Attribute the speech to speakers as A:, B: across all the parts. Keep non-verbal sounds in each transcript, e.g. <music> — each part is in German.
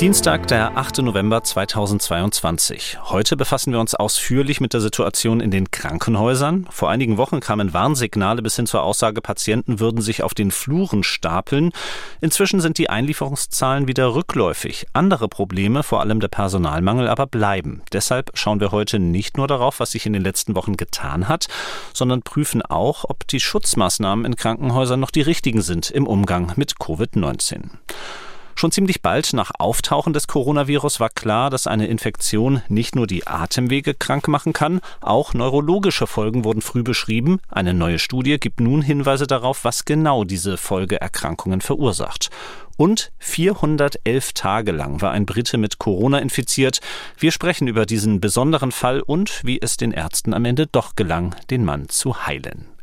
A: Dienstag, der 8. November 2022. Heute befassen wir uns ausführlich mit der Situation in den Krankenhäusern. Vor einigen Wochen kamen Warnsignale bis hin zur Aussage, Patienten würden sich auf den Fluren stapeln. Inzwischen sind die Einlieferungszahlen wieder rückläufig. Andere Probleme, vor allem der Personalmangel, aber bleiben. Deshalb schauen wir heute nicht nur darauf, was sich in den letzten Wochen getan hat, sondern prüfen auch, ob die Schutzmaßnahmen in Krankenhäusern noch die richtigen sind im Umgang mit Covid-19. Schon ziemlich bald nach Auftauchen des Coronavirus war klar, dass eine Infektion nicht nur die Atemwege krank machen kann, auch neurologische Folgen wurden früh beschrieben. Eine neue Studie gibt nun Hinweise darauf, was genau diese Folgeerkrankungen verursacht. Und 411 Tage lang war ein Brite mit Corona infiziert. Wir sprechen über diesen besonderen Fall und wie es den Ärzten am Ende doch gelang, den Mann zu heilen.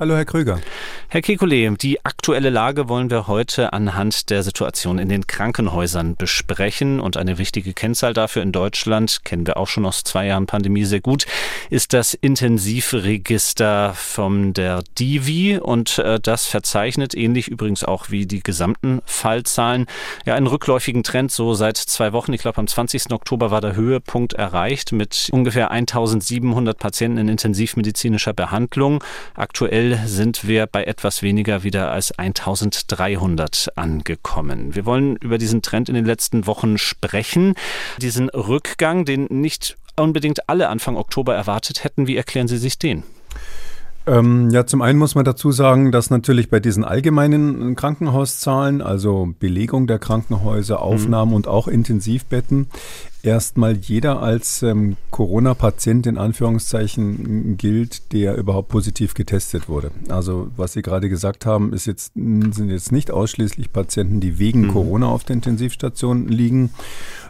B: Hallo, Herr Krüger.
A: Herr Kekulé, die aktuelle Lage wollen wir heute anhand der Situation in den Krankenhäusern besprechen. Und eine wichtige Kennzahl dafür in Deutschland, kennen wir auch schon aus zwei Jahren Pandemie sehr gut, ist das Intensivregister von der Divi. Und äh, das verzeichnet, ähnlich übrigens auch wie die gesamten Fallzahlen, ja einen rückläufigen Trend so seit zwei Wochen. Ich glaube, am 20. Oktober war der Höhepunkt erreicht mit ungefähr 1700 Patienten in intensivmedizinischer Behandlung. Aktuell sind wir bei etwas weniger wieder als 1300 angekommen. Wir wollen über diesen Trend in den letzten Wochen sprechen. Diesen Rückgang, den nicht unbedingt alle Anfang Oktober erwartet hätten. Wie erklären Sie sich den?
B: Ähm, ja, zum einen muss man dazu sagen, dass natürlich bei diesen allgemeinen Krankenhauszahlen, also Belegung der Krankenhäuser, mhm. Aufnahmen mhm. und auch Intensivbetten, erstmal jeder als ähm, Corona-Patient in Anführungszeichen gilt, der überhaupt positiv getestet wurde. Also was Sie gerade gesagt haben, ist jetzt, sind jetzt nicht ausschließlich Patienten, die wegen mhm. Corona auf der Intensivstation liegen,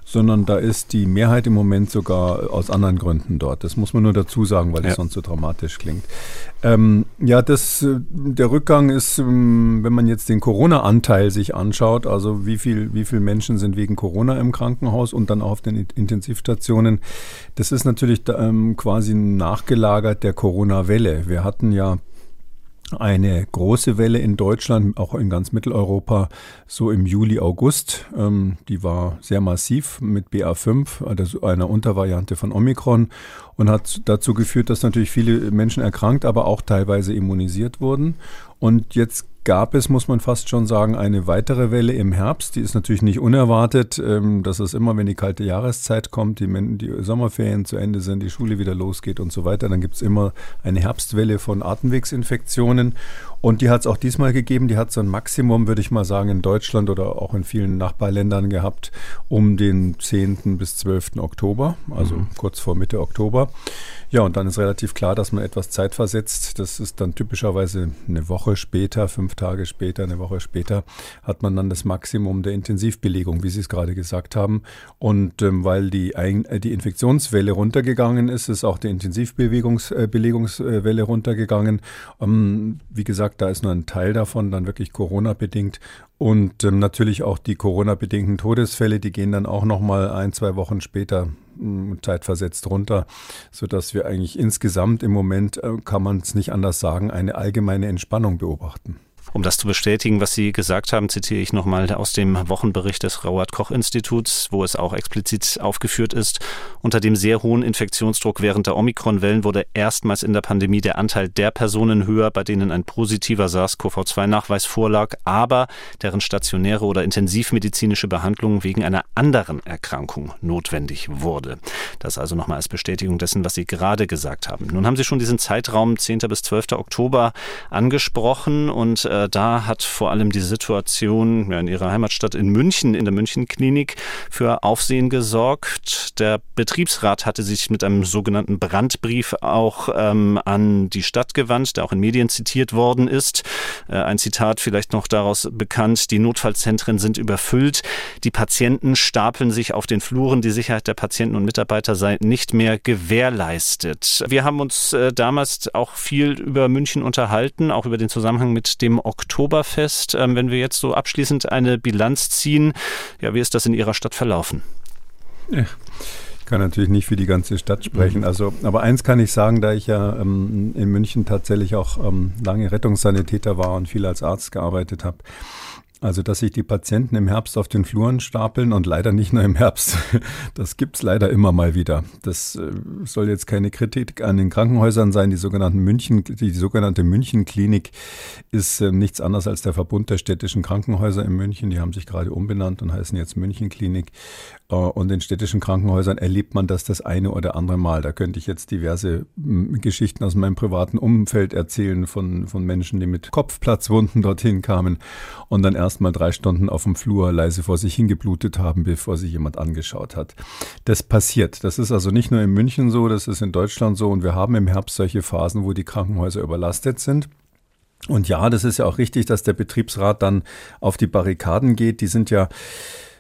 B: sondern da ist die Mehrheit im Moment sogar aus anderen Gründen dort. Das muss man nur dazu sagen, weil es ja. sonst so dramatisch klingt. Ähm, ja, das, äh, der Rückgang ist, ähm, wenn man jetzt den Corona-Anteil sich anschaut, also wie viel, wie viele Menschen sind wegen Corona im Krankenhaus und dann auch auf den Intensivstationen, das ist natürlich ähm, quasi nachgelagert der Corona-Welle. Wir hatten ja eine große Welle in Deutschland, auch in ganz Mitteleuropa, so im Juli, August. Ähm, die war sehr massiv mit BA5, also einer Untervariante von Omikron und hat dazu geführt, dass natürlich viele Menschen erkrankt, aber auch teilweise immunisiert wurden. Und jetzt gab es, muss man fast schon sagen, eine weitere Welle im Herbst. Die ist natürlich nicht unerwartet. Ähm, dass es immer, wenn die kalte Jahreszeit kommt, die, die Sommerferien zu Ende sind, die Schule wieder losgeht und so weiter, dann gibt es immer eine Herbstwelle von Atemwegsinfektionen. Und die hat es auch diesmal gegeben. Die hat so ein Maximum, würde ich mal sagen, in Deutschland oder auch in vielen Nachbarländern gehabt, um den 10. bis 12. Oktober, also mhm. kurz vor Mitte Oktober. Ja, und dann ist relativ klar, dass man etwas Zeit versetzt. Das ist dann typischerweise eine Woche später, fünf Tage später, eine Woche später, hat man dann das Maximum der Intensivbelegung, wie Sie es gerade gesagt haben. Und ähm, weil die, Ein äh, die Infektionswelle runtergegangen ist, ist auch die Intensivbelegungswelle äh, runtergegangen. Ähm, wie gesagt, da ist nur ein Teil davon dann wirklich Corona-bedingt. Und ähm, natürlich auch die Corona-bedingten Todesfälle, die gehen dann auch nochmal ein, zwei Wochen später zeitversetzt runter, sodass wir eigentlich insgesamt im Moment, äh, kann man es nicht anders sagen, eine allgemeine Entspannung beobachten.
A: Um das zu bestätigen, was Sie gesagt haben, zitiere ich nochmal aus dem Wochenbericht des Robert-Koch-Instituts, wo es auch explizit aufgeführt ist. Unter dem sehr hohen Infektionsdruck während der Omikron-Wellen wurde erstmals in der Pandemie der Anteil der Personen höher, bei denen ein positiver SARS-CoV-2-Nachweis vorlag, aber deren stationäre oder intensivmedizinische Behandlung wegen einer anderen Erkrankung notwendig wurde. Das also nochmal als Bestätigung dessen, was Sie gerade gesagt haben. Nun haben Sie schon diesen Zeitraum 10. bis 12. Oktober angesprochen und äh, da hat vor allem die Situation in ihrer Heimatstadt in München, in der München-Klinik, für Aufsehen gesorgt. Der Betriebsrat hatte sich mit einem sogenannten Brandbrief auch ähm, an die Stadt gewandt, der auch in Medien zitiert worden ist. Äh, ein Zitat vielleicht noch daraus bekannt, die Notfallzentren sind überfüllt, die Patienten stapeln sich auf den Fluren, die Sicherheit der Patienten und Mitarbeiter sei nicht mehr gewährleistet. Wir haben uns äh, damals auch viel über München unterhalten, auch über den Zusammenhang mit dem Oktoberfest. Ähm, wenn wir jetzt so abschließend eine Bilanz ziehen, ja, wie ist das in Ihrer Stadt verlaufen?
B: Ja. Ich kann natürlich nicht für die ganze Stadt sprechen. Mhm. Also, aber eins kann ich sagen, da ich ja ähm, in München tatsächlich auch ähm, lange Rettungssanitäter war und viel als Arzt gearbeitet habe. Also, dass sich die Patienten im Herbst auf den Fluren stapeln und leider nicht nur im Herbst, <laughs> das gibt's leider immer mal wieder. Das äh, soll jetzt keine Kritik an den Krankenhäusern sein. Die sogenannten München, die sogenannte München-Klinik ist äh, nichts anderes als der Verbund der städtischen Krankenhäuser in München. Die haben sich gerade umbenannt und heißen jetzt München-Klinik. Äh, und in städtischen Krankenhäusern erlebt man das das eine oder andere Mal. Da könnte ich jetzt diverse Geschichten aus meinem privaten Umfeld erzählen von, von Menschen, die mit Kopfplatzwunden dorthin kamen und dann erst mal drei Stunden auf dem Flur leise vor sich hingeblutet haben, bevor sich jemand angeschaut hat. Das passiert. Das ist also nicht nur in München so, das ist in Deutschland so und wir haben im Herbst solche Phasen, wo die Krankenhäuser überlastet sind. Und ja, das ist ja auch richtig, dass der Betriebsrat dann auf die Barrikaden geht. Die sind ja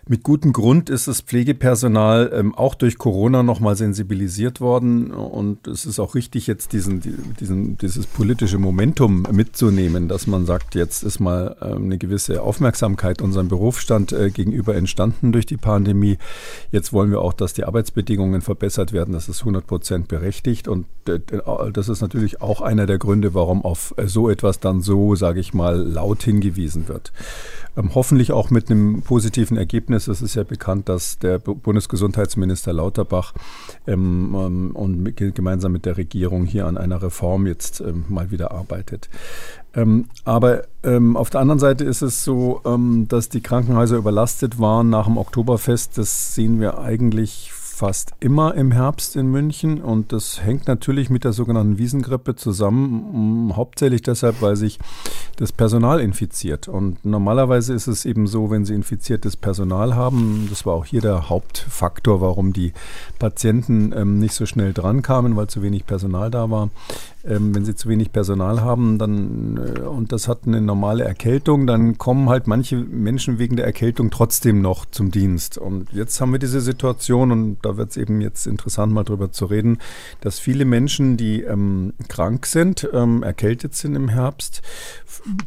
B: mit gutem Grund ist das Pflegepersonal ähm, auch durch Corona nochmal sensibilisiert worden und es ist auch richtig, jetzt diesen, diesen, dieses politische Momentum mitzunehmen, dass man sagt, jetzt ist mal ähm, eine gewisse Aufmerksamkeit unserem Berufsstand äh, gegenüber entstanden durch die Pandemie. Jetzt wollen wir auch, dass die Arbeitsbedingungen verbessert werden. Das ist 100 Prozent berechtigt und äh, das ist natürlich auch einer der Gründe, warum auf äh, so etwas dann so, sage ich mal, laut hingewiesen wird. Ähm, hoffentlich auch mit einem positiven Ergebnis. Es ist ja bekannt, dass der Bundesgesundheitsminister Lauterbach ähm, ähm, und mit, gemeinsam mit der Regierung hier an einer Reform jetzt ähm, mal wieder arbeitet. Aber auf der anderen Seite ist es so, dass die Krankenhäuser überlastet waren nach dem Oktoberfest. Das sehen wir eigentlich fast immer im Herbst in München und das hängt natürlich mit der sogenannten Wiesengrippe zusammen, hauptsächlich deshalb, weil sich das Personal infiziert. Und normalerweise ist es eben so, wenn Sie infiziertes Personal haben, das war auch hier der Hauptfaktor, warum die Patienten ähm, nicht so schnell drankamen, weil zu wenig Personal da war, ähm, wenn sie zu wenig Personal haben, dann äh, und das hat eine normale Erkältung, dann kommen halt manche Menschen wegen der Erkältung trotzdem noch zum Dienst. Und jetzt haben wir diese Situation und da wird es eben jetzt interessant, mal drüber zu reden, dass viele Menschen, die ähm, krank sind, ähm, erkältet sind im Herbst,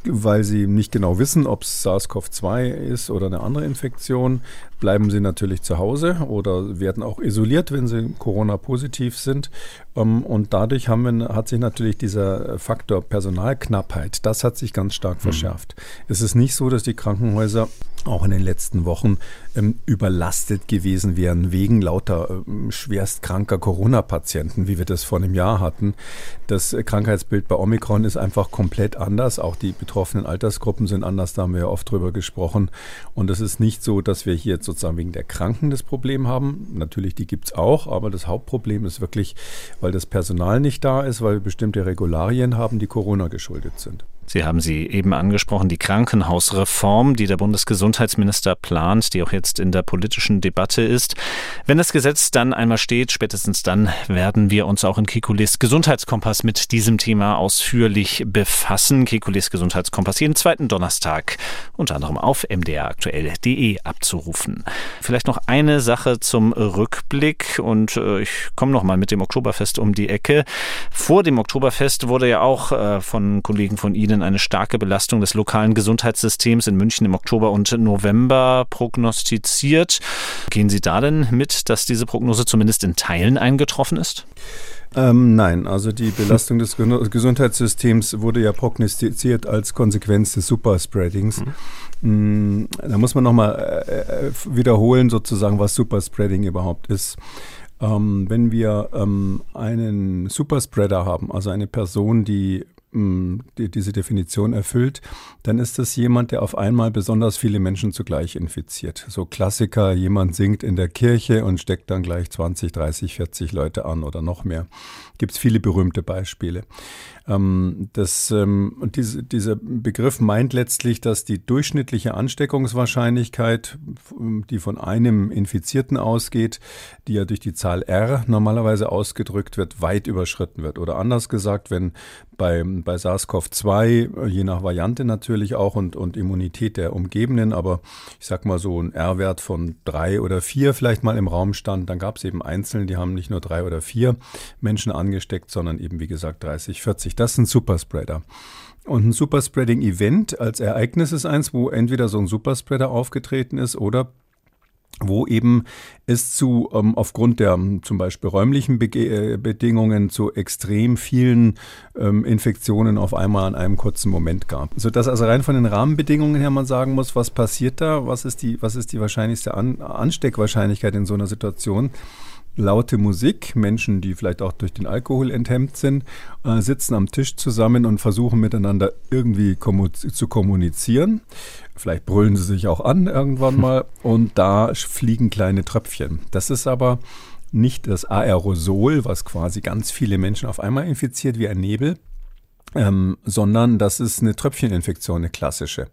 B: weil sie nicht genau wissen, ob es SARS-CoV-2 ist oder eine andere Infektion, bleiben sie natürlich zu Hause oder werden auch isoliert, wenn sie Corona-positiv sind. Ähm, und dadurch haben wir, hat sich natürlich dieser Faktor Personalknappheit, das hat sich ganz stark mhm. verschärft. Es ist nicht so, dass die Krankenhäuser auch in den letzten Wochen ähm, überlastet gewesen wären wegen lauter ähm, schwerstkranker Corona-Patienten, wie wir das vor einem Jahr hatten. Das Krankheitsbild bei Omikron ist einfach komplett anders. Auch die betroffenen Altersgruppen sind anders, da haben wir ja oft drüber gesprochen. Und es ist nicht so, dass wir hier sozusagen wegen der Kranken das Problem haben. Natürlich, die gibt es auch, aber das Hauptproblem ist wirklich, weil das Personal nicht da ist, weil wir bestimmte Regularien haben, die Corona geschuldet sind.
A: Sie haben sie eben angesprochen, die Krankenhausreform, die der Bundesgesundheitsminister plant, die auch jetzt in der politischen Debatte ist. Wenn das Gesetz dann einmal steht, spätestens dann werden wir uns auch in Kekules Gesundheitskompass mit diesem Thema ausführlich befassen. Kekules Gesundheitskompass jeden zweiten Donnerstag unter anderem auf mdraktuell.de abzurufen. Vielleicht noch eine Sache zum Rückblick und äh, ich komme noch mal mit dem Oktoberfest um die Ecke. Vor dem Oktoberfest wurde ja auch äh, von Kollegen von Ihnen Ihnen eine starke Belastung des lokalen Gesundheitssystems in München im Oktober und November prognostiziert. Gehen Sie da denn mit, dass diese Prognose zumindest in Teilen eingetroffen ist?
B: Ähm, nein, also die Belastung des Gesundheitssystems wurde ja prognostiziert als Konsequenz des Superspreadings. Mhm. Mm, da muss man nochmal äh, äh, wiederholen, sozusagen, was Superspreading überhaupt ist. Ähm, wenn wir ähm, einen Superspreader haben, also eine Person, die die, diese Definition erfüllt, dann ist das jemand, der auf einmal besonders viele Menschen zugleich infiziert. So Klassiker, jemand singt in der Kirche und steckt dann gleich 20, 30, 40 Leute an oder noch mehr. Gibt es viele berühmte Beispiele. Ähm, das, ähm, und diese, dieser Begriff meint letztlich, dass die durchschnittliche Ansteckungswahrscheinlichkeit, die von einem Infizierten ausgeht, die ja durch die Zahl R normalerweise ausgedrückt wird, weit überschritten wird. Oder anders gesagt, wenn bei, bei SARS-CoV-2, je nach Variante natürlich auch und, und Immunität der Umgebenden, aber ich sag mal so ein R-Wert von drei oder vier vielleicht mal im Raum stand, dann gab es eben Einzelne, die haben nicht nur drei oder vier Menschen angesteckt, sondern eben wie gesagt 30, 40. Das sind Superspreader. Und ein Superspreading-Event als Ereignis ist eins, wo entweder so ein Superspreader aufgetreten ist oder wo eben es zu ähm, aufgrund der ähm, zum Beispiel räumlichen Be äh, Bedingungen zu extrem vielen ähm, Infektionen auf einmal an einem kurzen Moment gab. Sodass also rein von den Rahmenbedingungen her man sagen muss, was passiert da, was ist die, was ist die wahrscheinlichste an Ansteckwahrscheinlichkeit in so einer Situation laute Musik, Menschen, die vielleicht auch durch den Alkohol enthemmt sind, äh, sitzen am Tisch zusammen und versuchen miteinander irgendwie zu kommunizieren. Vielleicht brüllen sie sich auch an irgendwann <laughs> mal und da fliegen kleine Tröpfchen. Das ist aber nicht das Aerosol, was quasi ganz viele Menschen auf einmal infiziert wie ein Nebel, ähm, sondern das ist eine Tröpfcheninfektion, eine klassische.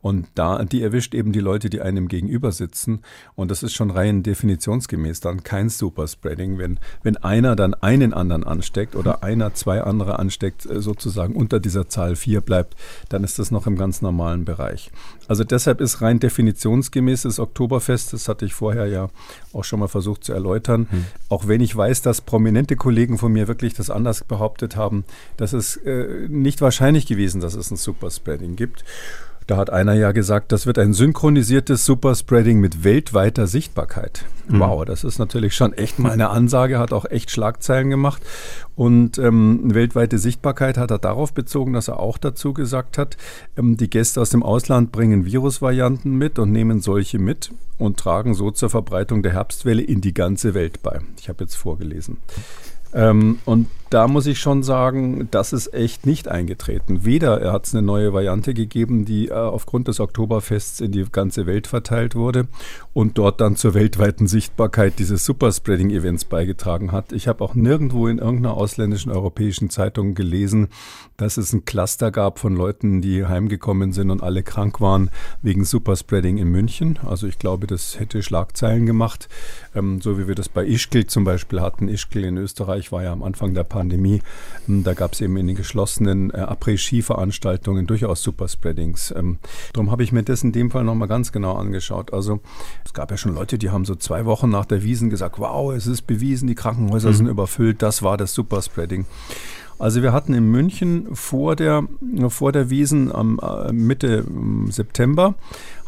B: Und da, die erwischt eben die Leute, die einem gegenüber sitzen. Und das ist schon rein definitionsgemäß dann kein Superspreading. Wenn, wenn einer dann einen anderen ansteckt oder einer zwei andere ansteckt, äh, sozusagen unter dieser Zahl vier bleibt, dann ist das noch im ganz normalen Bereich. Also deshalb ist rein definitionsgemäß das Oktoberfest, das hatte ich vorher ja auch schon mal versucht zu erläutern, hm. auch wenn ich weiß, dass prominente Kollegen von mir wirklich das anders behauptet haben, das ist äh, nicht wahrscheinlich gewesen, dass es ein Superspreading gibt. Da hat einer ja gesagt, das wird ein synchronisiertes Superspreading mit weltweiter Sichtbarkeit. Mhm. Wow, das ist natürlich schon echt mal eine Ansage, hat auch echt Schlagzeilen gemacht. Und ähm, weltweite Sichtbarkeit hat er darauf bezogen, dass er auch dazu gesagt hat, ähm, die Gäste aus dem Ausland bringen Virusvarianten mit und nehmen solche mit und tragen so zur Verbreitung der Herbstwelle in die ganze Welt bei. Ich habe jetzt vorgelesen. Ähm, und da muss ich schon sagen, das ist echt nicht eingetreten. Weder hat es eine neue Variante gegeben, die äh, aufgrund des Oktoberfests in die ganze Welt verteilt wurde und dort dann zur weltweiten Sichtbarkeit dieses Superspreading-Events beigetragen hat. Ich habe auch nirgendwo in irgendeiner ausländischen europäischen Zeitung gelesen, dass es ein Cluster gab von Leuten, die heimgekommen sind und alle krank waren wegen Superspreading in München. Also ich glaube, das hätte Schlagzeilen gemacht, ähm, so wie wir das bei Ischgl zum Beispiel hatten. Ischgl in Österreich war ja am Anfang der Pandemie. Ähm, da gab es eben in den geschlossenen äh, Après-Ski-Veranstaltungen durchaus Superspreadings. Ähm, darum habe ich mir das in dem Fall nochmal ganz genau angeschaut. Also es gab ja schon Leute, die haben so zwei Wochen nach der Wiesen gesagt, wow, es ist bewiesen, die Krankenhäuser mhm. sind überfüllt, das war das Superspreading. Also wir hatten in München vor der, vor der Wiesen am äh, Mitte ähm, September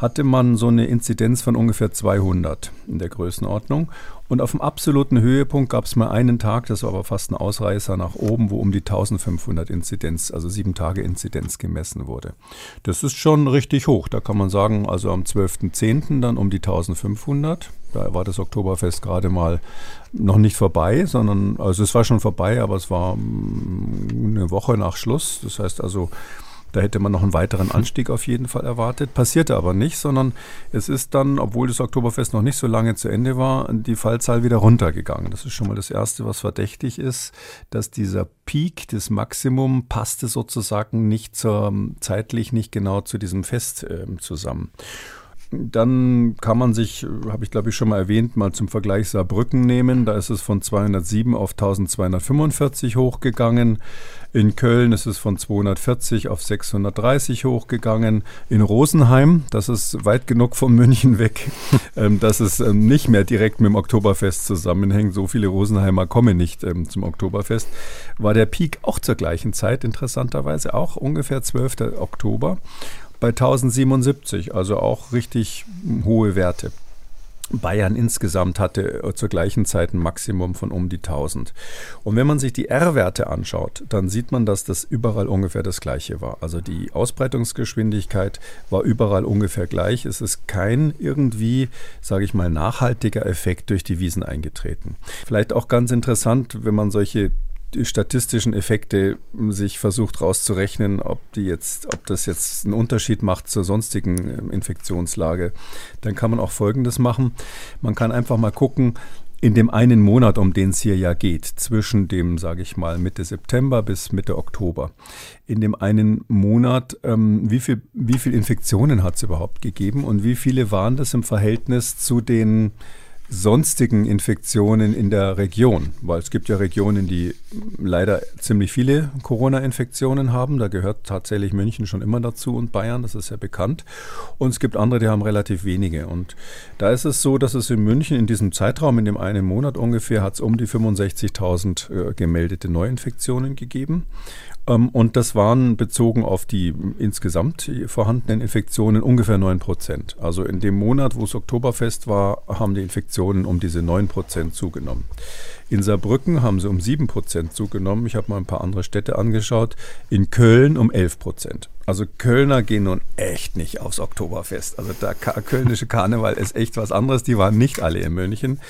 B: hatte man so eine Inzidenz von ungefähr 200 in der Größenordnung. Und auf dem absoluten Höhepunkt gab es mal einen Tag, das war aber fast ein Ausreißer nach oben, wo um die 1500 Inzidenz, also sieben Tage Inzidenz gemessen wurde. Das ist schon richtig hoch. Da kann man sagen, also am 12.10. dann um die 1500. Da war das Oktoberfest gerade mal noch nicht vorbei, sondern, also es war schon vorbei, aber es war mm, eine Woche nach Schluss. Das heißt also, da hätte man noch einen weiteren Anstieg auf jeden Fall erwartet. Passierte aber nicht, sondern es ist dann, obwohl das Oktoberfest noch nicht so lange zu Ende war, die Fallzahl wieder runtergegangen. Das ist schon mal das Erste, was verdächtig ist, dass dieser Peak, das Maximum, passte sozusagen nicht zur, zeitlich nicht genau zu diesem Fest äh, zusammen. Dann kann man sich, habe ich glaube ich schon mal erwähnt, mal zum Vergleich Saarbrücken nehmen. Da ist es von 207 auf 1245 hochgegangen. In Köln ist es von 240 auf 630 hochgegangen. In Rosenheim, das ist weit genug von München weg, <laughs> ähm, dass es ähm, nicht mehr direkt mit dem Oktoberfest zusammenhängt. So viele Rosenheimer kommen nicht ähm, zum Oktoberfest. War der Peak auch zur gleichen Zeit, interessanterweise auch ungefähr 12. Oktober bei 1077, also auch richtig hohe Werte. Bayern insgesamt hatte zur gleichen Zeit ein Maximum von um die 1000. Und wenn man sich die R-Werte anschaut, dann sieht man, dass das überall ungefähr das gleiche war. Also die Ausbreitungsgeschwindigkeit war überall ungefähr gleich. Es ist kein irgendwie, sage ich mal, nachhaltiger Effekt durch die Wiesen eingetreten. Vielleicht auch ganz interessant, wenn man solche statistischen Effekte sich versucht rauszurechnen, ob die jetzt, ob das jetzt einen Unterschied macht zur sonstigen ähm, Infektionslage, dann kann man auch Folgendes machen. Man kann einfach mal gucken, in dem einen Monat, um den es hier ja geht, zwischen dem, sage ich mal, Mitte September bis Mitte Oktober, in dem einen Monat, ähm, wie viel, wie viel Infektionen hat es überhaupt gegeben und wie viele waren das im Verhältnis zu den sonstigen Infektionen in der Region, weil es gibt ja Regionen, die leider ziemlich viele Corona-Infektionen haben. Da gehört tatsächlich München schon immer dazu und Bayern, das ist ja bekannt. Und es gibt andere, die haben relativ wenige. Und da ist es so, dass es in München in diesem Zeitraum, in dem einen Monat ungefähr, hat es um die 65.000 äh, gemeldete Neuinfektionen gegeben. Ähm, und das waren bezogen auf die insgesamt vorhandenen Infektionen ungefähr 9 Prozent. Also in dem Monat, wo es Oktoberfest war, haben die Infektionen um diese 9 Prozent zugenommen. In Saarbrücken haben sie um 7 Prozent zugenommen. Ich habe mal ein paar andere Städte angeschaut. In Köln um 11 Prozent. Also Kölner gehen nun echt nicht aufs Oktoberfest. Also der kölnische Karneval ist echt was anderes. Die waren nicht alle in München.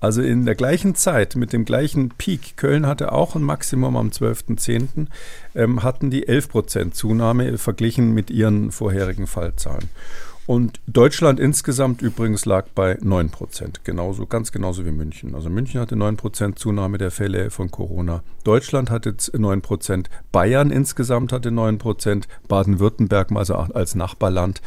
B: Also in der gleichen Zeit, mit dem gleichen Peak, Köln hatte auch ein Maximum am 12.10., ähm, hatten die 11 Prozent Zunahme verglichen mit ihren vorherigen Fallzahlen. Und Deutschland insgesamt übrigens lag bei 9 Prozent, genauso, ganz genauso wie München. Also München hatte 9 Prozent Zunahme der Fälle von Corona. Deutschland hatte 9 Prozent, Bayern insgesamt hatte 9 Prozent, Baden-Württemberg also als Nachbarland,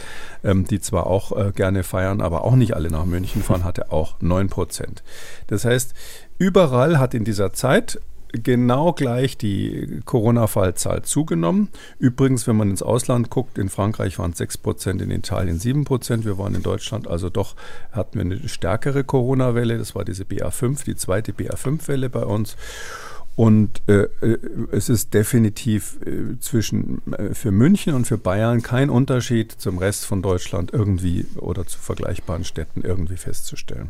B: ähm, die zwar auch äh, gerne feiern, aber auch nicht alle nach München fahren, hatte auch 9 Prozent. Das heißt, überall hat in dieser Zeit genau gleich die Corona-Fallzahl zugenommen. Übrigens, wenn man ins Ausland guckt, in Frankreich waren es 6 Prozent, in Italien 7 Prozent. Wir waren in Deutschland also doch, hatten wir eine stärkere Corona-Welle. Das war diese BA5, die zweite BA5-Welle bei uns. Und äh, äh, es ist definitiv äh, zwischen äh, für München und für Bayern kein Unterschied zum Rest von Deutschland irgendwie oder zu vergleichbaren Städten irgendwie festzustellen.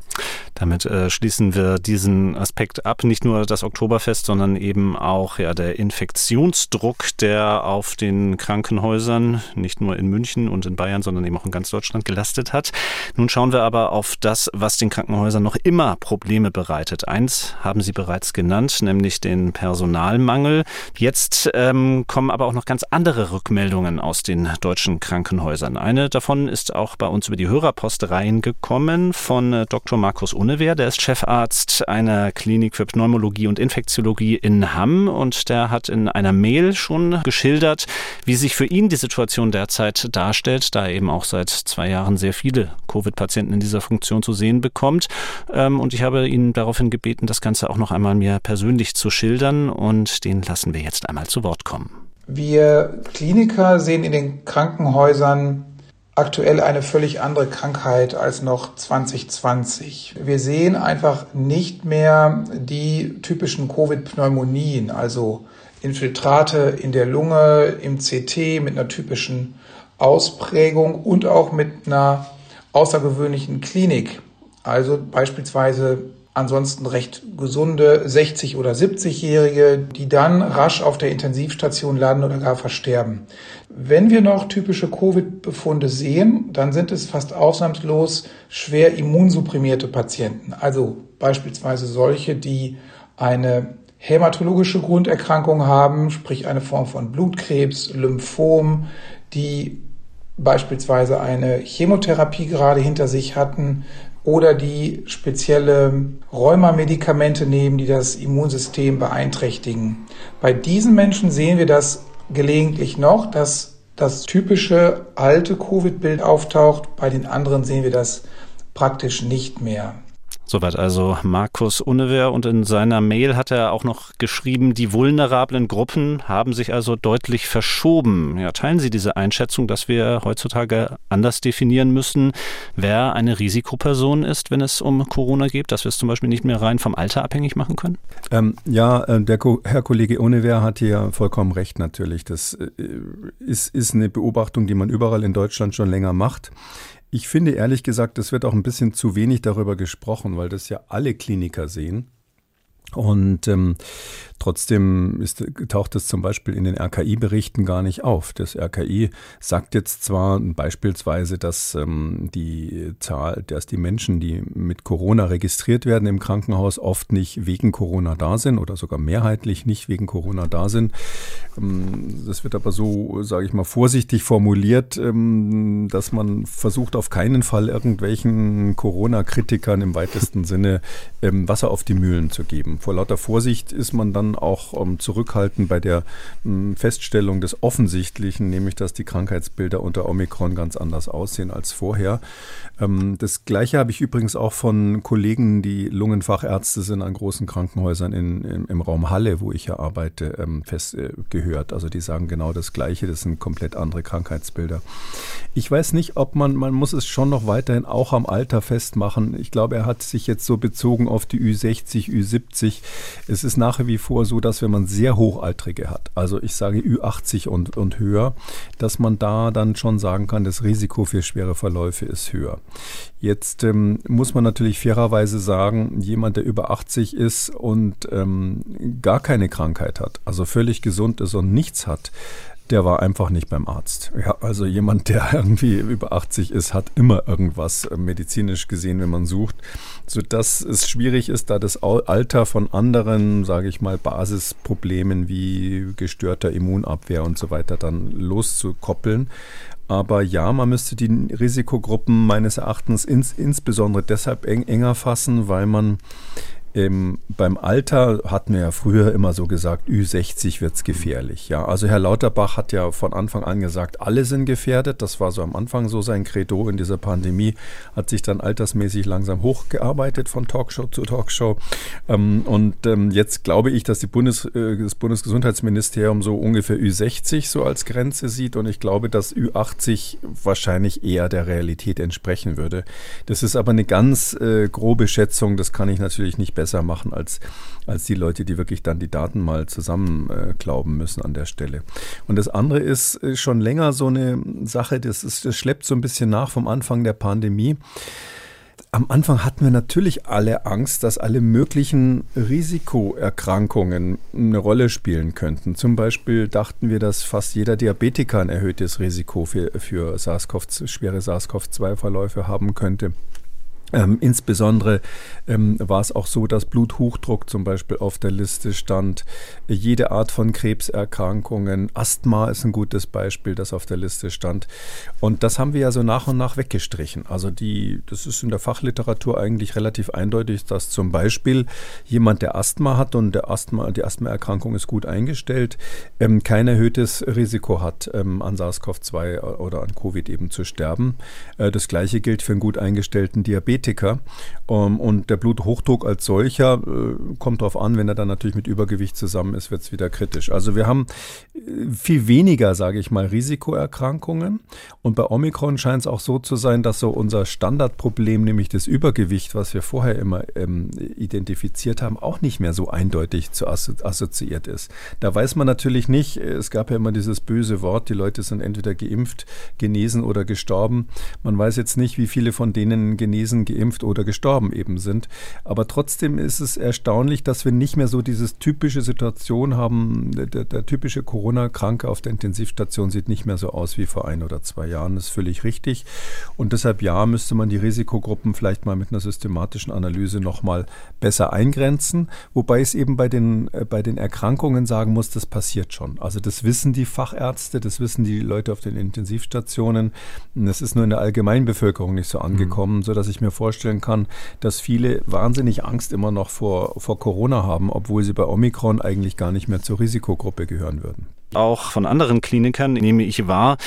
A: Damit äh, schließen wir diesen Aspekt ab. Nicht nur das Oktoberfest, sondern eben auch ja der Infektionsdruck, der auf den Krankenhäusern nicht nur in München und in Bayern, sondern eben auch in ganz Deutschland gelastet hat. Nun schauen wir aber auf das, was den Krankenhäusern noch immer Probleme bereitet. Eins haben Sie bereits genannt, nämlich den den Personalmangel. Jetzt ähm, kommen aber auch noch ganz andere Rückmeldungen aus den deutschen Krankenhäusern. Eine davon ist auch bei uns über die Hörerpost reingekommen von äh, Dr. Markus Unewehr. Der ist Chefarzt einer Klinik für Pneumologie und Infektiologie in Hamm und der hat in einer Mail schon geschildert, wie sich für ihn die Situation derzeit darstellt, da er eben auch seit zwei Jahren sehr viele Covid-Patienten in dieser Funktion zu sehen bekommt. Ähm, und ich habe ihn daraufhin gebeten, das Ganze auch noch einmal mir persönlich zu schildern schildern und den lassen wir jetzt einmal zu Wort kommen.
C: Wir Kliniker sehen in den Krankenhäusern aktuell eine völlig andere Krankheit als noch 2020. Wir sehen einfach nicht mehr die typischen Covid-Pneumonien, also Infiltrate in der Lunge, im CT mit einer typischen Ausprägung und auch mit einer außergewöhnlichen Klinik. Also beispielsweise ansonsten recht gesunde 60- oder 70-Jährige, die dann rasch auf der Intensivstation landen oder gar versterben. Wenn wir noch typische Covid-Befunde sehen, dann sind es fast ausnahmslos schwer immunsupprimierte Patienten. Also beispielsweise solche, die eine hämatologische Grunderkrankung haben, sprich eine Form von Blutkrebs, Lymphom, die beispielsweise eine Chemotherapie gerade hinter sich hatten, oder die spezielle Rheumamedikamente nehmen, die das Immunsystem beeinträchtigen. Bei diesen Menschen sehen wir das gelegentlich noch, dass das typische alte Covid-Bild auftaucht. Bei den anderen sehen wir das praktisch nicht mehr.
A: Soweit also Markus Unnewehr und in seiner Mail hat er auch noch geschrieben, die vulnerablen Gruppen haben sich also deutlich verschoben. Ja, teilen Sie diese Einschätzung, dass wir heutzutage anders definieren müssen, wer eine Risikoperson ist, wenn es um Corona geht, dass wir es zum Beispiel nicht mehr rein vom Alter abhängig machen können?
B: Ähm, ja, äh, der Ko Herr Kollege Unnewehr hat hier vollkommen recht natürlich. Das äh, ist, ist eine Beobachtung, die man überall in Deutschland schon länger macht. Ich finde ehrlich gesagt, es wird auch ein bisschen zu wenig darüber gesprochen, weil das ja alle Kliniker sehen. Und ähm, Trotzdem ist, taucht es zum Beispiel in den RKI-Berichten gar nicht auf. Das RKI sagt jetzt zwar beispielsweise, dass ähm, die Zahl, dass die Menschen, die mit Corona registriert werden im Krankenhaus, oft nicht wegen Corona da sind oder sogar mehrheitlich nicht wegen Corona da sind. Ähm, das wird aber so, sage ich mal, vorsichtig formuliert, ähm, dass man versucht, auf keinen Fall irgendwelchen Corona-Kritikern im weitesten Sinne ähm, Wasser auf die Mühlen zu geben. Vor lauter Vorsicht ist man dann auch zurückhaltend bei der Feststellung des Offensichtlichen, nämlich dass die Krankheitsbilder unter Omikron ganz anders aussehen als vorher. Das Gleiche habe ich übrigens auch von Kollegen, die Lungenfachärzte sind an großen Krankenhäusern in, im, im Raum Halle, wo ich ja arbeite, festgehört. Äh, also die sagen genau das Gleiche, das sind komplett andere Krankheitsbilder. Ich weiß nicht, ob man, man muss es schon noch weiterhin auch am Alter festmachen. Ich glaube, er hat sich jetzt so bezogen auf die Ü60, Ü70. Es ist nach wie vor so, dass wenn man sehr hochaltrige hat, also ich sage Ü80 und, und höher, dass man da dann schon sagen kann, das Risiko für schwere Verläufe ist höher. Jetzt ähm, muss man natürlich fairerweise sagen, jemand, der über 80 ist und ähm, gar keine Krankheit hat, also völlig gesund ist und nichts hat, der war einfach nicht beim Arzt. Ja, also jemand, der <laughs> irgendwie über 80 ist, hat immer irgendwas äh, medizinisch gesehen, wenn man sucht, sodass es schwierig ist, da das Alter von anderen, sage ich mal, Basisproblemen wie gestörter Immunabwehr und so weiter dann loszukoppeln. Aber ja, man müsste die Risikogruppen meines Erachtens ins, insbesondere deshalb eng, enger fassen, weil man ähm, beim Alter hatten wir ja früher immer so gesagt, Ü60 wird es gefährlich. Ja, also Herr Lauterbach hat ja von Anfang an gesagt, alle sind gefährdet. Das war so am Anfang so sein Credo in dieser Pandemie, hat sich dann altersmäßig langsam hochgearbeitet von Talkshow zu Talkshow. Ähm, und ähm, jetzt glaube ich, dass die Bundes, äh, das Bundesgesundheitsministerium so ungefähr Ü60 so als Grenze sieht. Und ich glaube, dass Ü80 wahrscheinlich eher der Realität entsprechen würde. Das ist aber eine ganz äh, grobe Schätzung. Das kann ich natürlich nicht besser besser machen als, als die Leute, die wirklich dann die Daten mal zusammenklauben äh, müssen an der Stelle. Und das andere ist äh, schon länger so eine Sache, das, ist, das schleppt so ein bisschen nach vom Anfang der Pandemie. Am Anfang hatten wir natürlich alle Angst, dass alle möglichen Risikoerkrankungen eine Rolle spielen könnten. Zum Beispiel dachten wir, dass fast jeder Diabetiker ein erhöhtes Risiko für, für SARS-CoV, schwere SARS-CoV-2-Verläufe haben könnte. Ähm, insbesondere ähm, war es auch so, dass Bluthochdruck zum Beispiel auf der Liste stand. Jede Art von Krebserkrankungen, Asthma ist ein gutes Beispiel, das auf der Liste stand. Und das haben wir ja so nach und nach weggestrichen. Also die, das ist in der Fachliteratur eigentlich relativ eindeutig, dass zum Beispiel jemand, der Asthma hat und der Asthma, die Asthmaerkrankung ist gut eingestellt, ähm, kein erhöhtes Risiko hat, ähm, an SARS-CoV-2 oder an Covid eben zu sterben. Äh, das gleiche gilt für einen gut eingestellten Diabetes. Diabetiker. Ähm, und der Bluthochdruck als solcher äh, kommt darauf an, wenn er dann natürlich mit Übergewicht zusammen ist, wird es wieder kritisch. Also wir haben äh, viel weniger, sage ich mal, Risikoerkrankungen. Und bei Omikron scheint es auch so zu sein, dass so unser Standardproblem, nämlich das Übergewicht, was wir vorher immer ähm, identifiziert haben, auch nicht mehr so eindeutig zu assoziiert ist. Da weiß man natürlich nicht, es gab ja immer dieses böse Wort, die Leute sind entweder geimpft, genesen oder gestorben. Man weiß jetzt nicht, wie viele von denen genesen, geimpft oder gestorben eben sind. Aber trotzdem ist es erstaunlich, dass wir nicht mehr so diese typische Situation haben. Der, der typische Corona-Kranke auf der Intensivstation sieht nicht mehr so aus wie vor ein oder zwei Jahren. Das ist völlig richtig. Und deshalb ja, müsste man die Risikogruppen vielleicht mal mit einer systematischen Analyse nochmal besser eingrenzen. Wobei es eben bei den, äh, bei den Erkrankungen sagen muss, das passiert schon. Also das wissen die Fachärzte, das wissen die Leute auf den Intensivstationen. Das ist nur in der Allgemeinbevölkerung nicht so angekommen, mhm. sodass ich mir vorstellen kann, dass viele wahnsinnig Angst immer noch vor, vor Corona haben, obwohl sie bei Omikron eigentlich gar nicht mehr zur Risikogruppe gehören würden.
A: Auch von anderen Klinikern nehme ich wahr,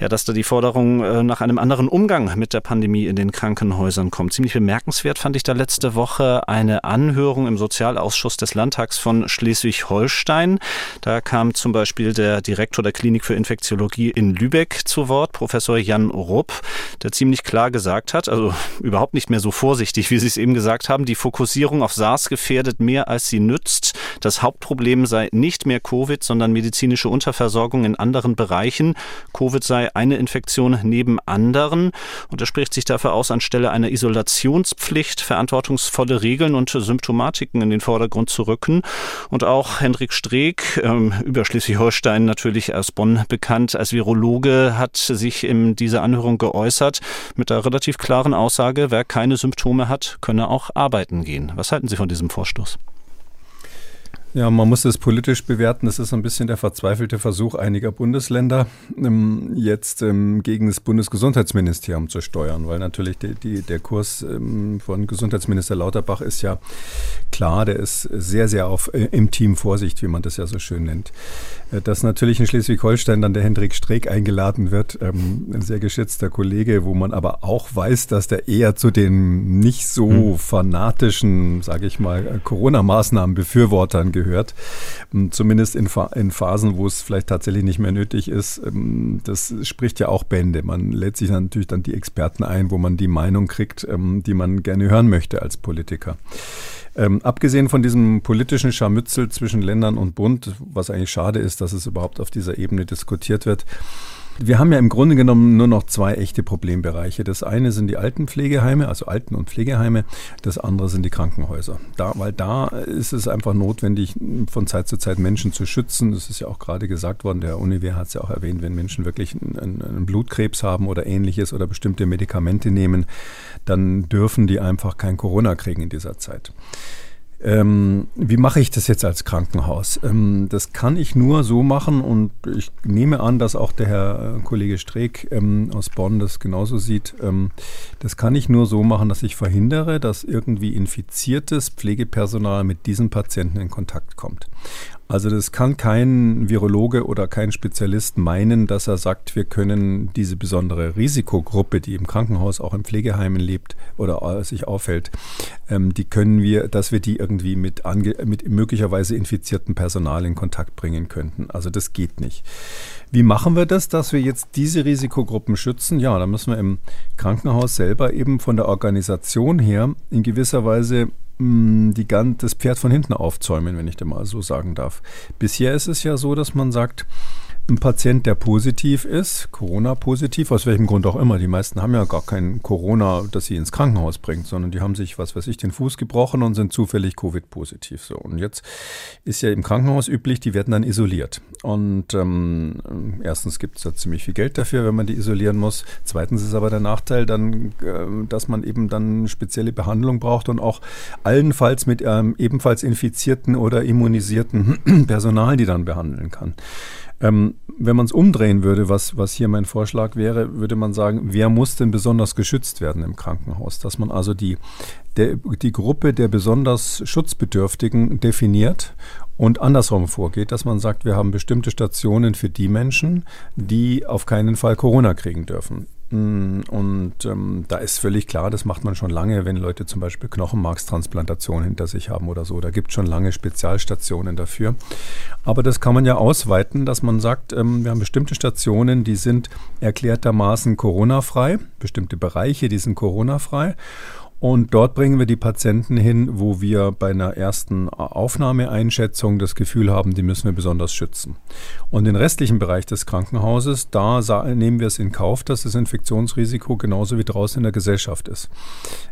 A: ja, dass da die Forderung äh, nach einem anderen Umgang mit der Pandemie in den Krankenhäusern kommt. Ziemlich bemerkenswert fand ich da letzte Woche eine Anhörung im Sozialausschuss des Landtags von Schleswig-Holstein. Da kam zum Beispiel der Direktor der Klinik für Infektiologie in Lübeck zu Wort, Professor Jan Rupp, der ziemlich klar gesagt hat, also überhaupt nicht mehr so vorsichtig, wie Sie es eben gesagt haben, die Fokussierung auf SARS gefährdet mehr als sie nützt. Das Hauptproblem sei nicht mehr Covid, sondern medizinische Unterversorgung in anderen Bereichen. Covid sei eine Infektion neben anderen. Und er spricht sich dafür aus, anstelle einer Isolationspflicht verantwortungsvolle Regeln und Symptomatiken in den Vordergrund zu rücken. Und auch Hendrik Streeck, ähm, über Schleswig-Holstein natürlich aus Bonn bekannt als Virologe, hat sich in dieser Anhörung geäußert mit der relativ klaren Aussage, wer keine Symptome hat, könne auch arbeiten gehen. Was halten Sie von diesem Vorstoß?
B: Ja, man muss es politisch bewerten. Das ist ein bisschen der verzweifelte Versuch einiger Bundesländer, ähm, jetzt ähm, gegen das Bundesgesundheitsministerium zu steuern, weil natürlich die, die, der Kurs ähm, von Gesundheitsminister Lauterbach ist ja klar, der ist sehr, sehr auf äh, im Team Vorsicht, wie man das ja so schön nennt. Äh, dass natürlich in Schleswig-Holstein dann der Hendrik Streeck eingeladen wird, ein sehr geschätzter Kollege, wo man aber auch weiß, dass der eher zu den nicht so hm. fanatischen, sage ich mal, Corona-Maßnahmen-Befürwortern gehört gehört. Ähm, zumindest in, in Phasen, wo es vielleicht tatsächlich nicht mehr nötig ist. Ähm, das spricht ja auch Bände. Man lädt sich natürlich dann die Experten ein, wo man die Meinung kriegt, ähm, die man gerne hören möchte als Politiker. Ähm, abgesehen von diesem politischen Scharmützel zwischen Ländern und Bund, was eigentlich schade ist, dass es überhaupt auf dieser Ebene diskutiert wird, wir haben ja im Grunde genommen nur noch zwei echte Problembereiche. Das eine sind die Altenpflegeheime, also Alten- und Pflegeheime. Das andere sind die Krankenhäuser. Da, weil da ist es einfach notwendig, von Zeit zu Zeit Menschen zu schützen. Das ist ja auch gerade gesagt worden. Der Univer hat es ja auch erwähnt, wenn Menschen wirklich einen, einen Blutkrebs haben oder ähnliches oder bestimmte Medikamente nehmen, dann dürfen die einfach kein Corona kriegen in dieser Zeit. Ähm, wie mache ich das jetzt als Krankenhaus? Ähm, das kann ich nur so machen und ich nehme an, dass auch der Herr äh, Kollege Streeck ähm, aus Bonn das genauso sieht. Ähm, das kann ich nur so machen, dass ich verhindere, dass irgendwie infiziertes Pflegepersonal mit diesen Patienten in Kontakt kommt. Also das kann kein Virologe oder kein Spezialist meinen, dass er sagt, wir können diese besondere Risikogruppe, die im Krankenhaus auch in Pflegeheimen lebt oder sich aufhält, ähm, die können wir, dass wir die irgendwie mit, mit möglicherweise infiziertem Personal in Kontakt bringen könnten. Also das geht nicht. Wie machen wir das, dass wir jetzt diese Risikogruppen schützen? Ja, da müssen wir im Krankenhaus selber eben von der Organisation her in gewisser Weise Mm, die, das Pferd von hinten aufzäumen, wenn ich das mal so sagen darf. Bisher ist es ja so, dass man sagt, ein Patient, der positiv ist, Corona-positiv, aus welchem Grund auch immer, die meisten haben ja gar kein Corona, das sie ins Krankenhaus bringt, sondern die haben sich, was weiß ich, den Fuß gebrochen und sind zufällig Covid-positiv. So. Und jetzt ist ja im Krankenhaus üblich, die werden dann isoliert. Und ähm, erstens gibt es da ziemlich viel Geld dafür, wenn man die isolieren muss. Zweitens ist aber der Nachteil dann, äh, dass man eben dann spezielle Behandlung braucht und auch allenfalls mit ähm, ebenfalls infizierten oder immunisierten <clears throat> Personal, die dann behandeln kann. Ähm, wenn man es umdrehen würde, was, was hier mein Vorschlag wäre, würde man sagen, wer muss denn besonders geschützt werden im Krankenhaus? Dass man also die, der, die Gruppe der besonders Schutzbedürftigen definiert und andersrum vorgeht, dass man sagt, wir haben bestimmte Stationen für die Menschen, die auf keinen Fall Corona kriegen dürfen. Mm, und ähm, da ist völlig klar, das macht man schon lange, wenn Leute zum Beispiel Knochenmarkstransplantation hinter sich haben oder so. Da gibt es schon lange Spezialstationen dafür. Aber das kann man ja ausweiten, dass man sagt, ähm, wir haben bestimmte Stationen, die sind erklärtermaßen Corona-frei, bestimmte Bereiche, die sind Corona-frei. Und dort bringen wir die Patienten hin, wo wir bei einer ersten Aufnahmeeinschätzung das Gefühl haben, die müssen wir besonders schützen. Und den restlichen Bereich des Krankenhauses, da nehmen wir es in Kauf, dass das Infektionsrisiko genauso wie draußen in der Gesellschaft ist.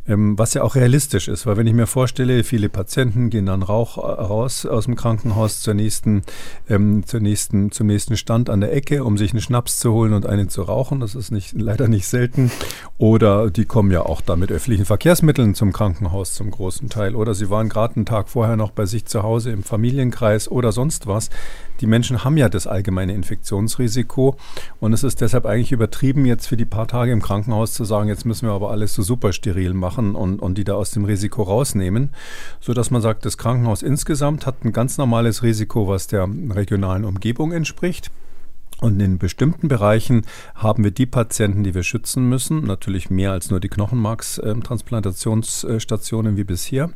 B: Ähm, was ja auch realistisch ist, weil wenn ich mir vorstelle, viele Patienten gehen dann Rauch äh, raus aus dem Krankenhaus zur nächsten, ähm, zur nächsten, zum nächsten Stand an der Ecke, um sich einen Schnaps zu holen und einen zu rauchen. Das ist nicht, <laughs> leider nicht selten. Oder die kommen ja auch da mit öffentlichen Verkehr Verkehrsmitteln zum Krankenhaus zum großen Teil oder sie waren gerade einen Tag vorher noch bei sich zu Hause im Familienkreis oder sonst was. Die Menschen haben ja das allgemeine Infektionsrisiko und es ist deshalb eigentlich übertrieben, jetzt für die paar Tage im Krankenhaus zu sagen, jetzt müssen wir aber alles so super steril machen und, und die da aus dem Risiko rausnehmen, sodass man sagt, das Krankenhaus insgesamt hat ein ganz normales Risiko, was der regionalen Umgebung entspricht. Und in bestimmten Bereichen haben wir die Patienten, die wir schützen müssen, natürlich mehr als nur die Knochenmarkstransplantationsstationen wie bisher.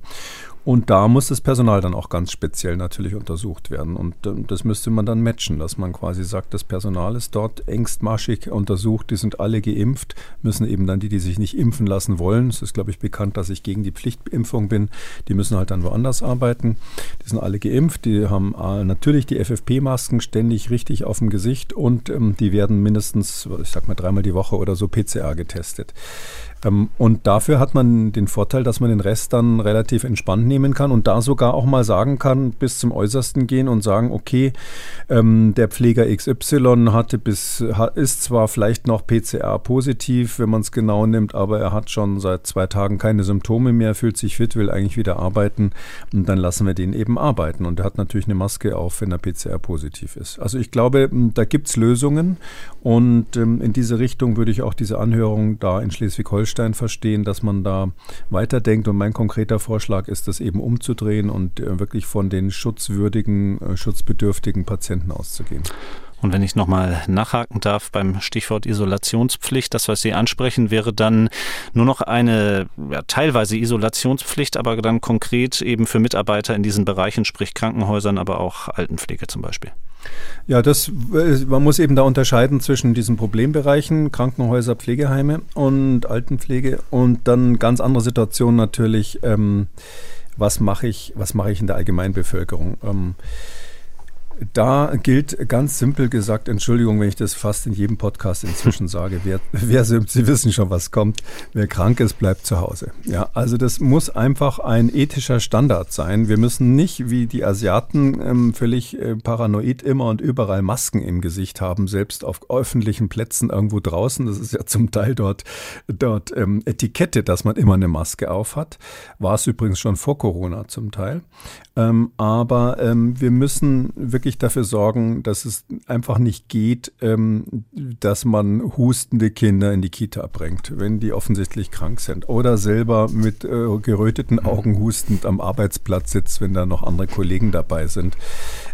B: Und da muss das Personal dann auch ganz speziell natürlich untersucht werden. Und äh, das müsste man dann matchen, dass man quasi sagt, das Personal ist dort engstmaschig untersucht, die sind alle geimpft, müssen eben dann die, die sich nicht impfen lassen wollen, es ist, glaube ich, bekannt, dass ich gegen die Pflichtimpfung bin, die müssen halt dann woanders arbeiten. Die sind alle geimpft, die haben äh, natürlich die FFP-Masken ständig richtig auf dem Gesicht und ähm, die werden mindestens, ich sag mal, dreimal die Woche oder so PCR getestet. Ähm, und dafür hat man den Vorteil, dass man den Rest dann relativ entspannt nehmen kann und da sogar auch mal sagen kann, bis zum Äußersten gehen und sagen, okay, ähm, der Pfleger XY hatte bis, ist zwar vielleicht noch PCR positiv, wenn man es genau nimmt, aber er hat schon seit zwei Tagen keine Symptome mehr, fühlt sich fit, will eigentlich wieder arbeiten und dann lassen wir den eben arbeiten. Und er hat natürlich eine Maske auf, wenn er PCR positiv ist. Also ich glaube, da gibt es Lösungen und ähm, in diese Richtung würde ich auch diese Anhörung da in Schleswig-Holstein Holstein verstehen, dass man da weiterdenkt. Und mein konkreter Vorschlag ist, das eben umzudrehen und äh, wirklich von den schutzwürdigen, äh, schutzbedürftigen Patienten auszugehen.
A: Und wenn ich nochmal nachhaken darf beim Stichwort Isolationspflicht, das, was Sie ansprechen, wäre dann nur noch eine ja, teilweise Isolationspflicht, aber dann konkret eben für Mitarbeiter in diesen Bereichen, sprich Krankenhäusern, aber auch Altenpflege zum Beispiel.
B: Ja, das, äh, man muss eben da unterscheiden zwischen diesen Problembereichen, Krankenhäuser, Pflegeheime und Altenpflege und dann ganz andere Situationen natürlich, ähm, was mache ich, was ich in der Allgemeinbevölkerung. Ähm, da gilt ganz simpel gesagt, Entschuldigung, wenn ich das fast in jedem Podcast inzwischen <laughs> sage, wer, wer Sie wissen schon, was kommt, wer krank ist, bleibt zu Hause. Ja, also das muss einfach ein ethischer Standard sein. Wir müssen nicht wie die Asiaten ähm, völlig äh, paranoid immer und überall Masken im Gesicht haben, selbst auf öffentlichen Plätzen irgendwo draußen. Das ist ja zum Teil dort, dort ähm, Etikette, dass man immer eine Maske auf hat. War es übrigens schon vor Corona zum Teil. Ähm, aber ähm, wir müssen wirklich dafür sorgen, dass es einfach nicht geht, ähm, dass man hustende Kinder in die Kita bringt, wenn die offensichtlich krank sind. Oder selber mit äh, geröteten Augen hustend am Arbeitsplatz sitzt, wenn da noch andere Kollegen dabei sind.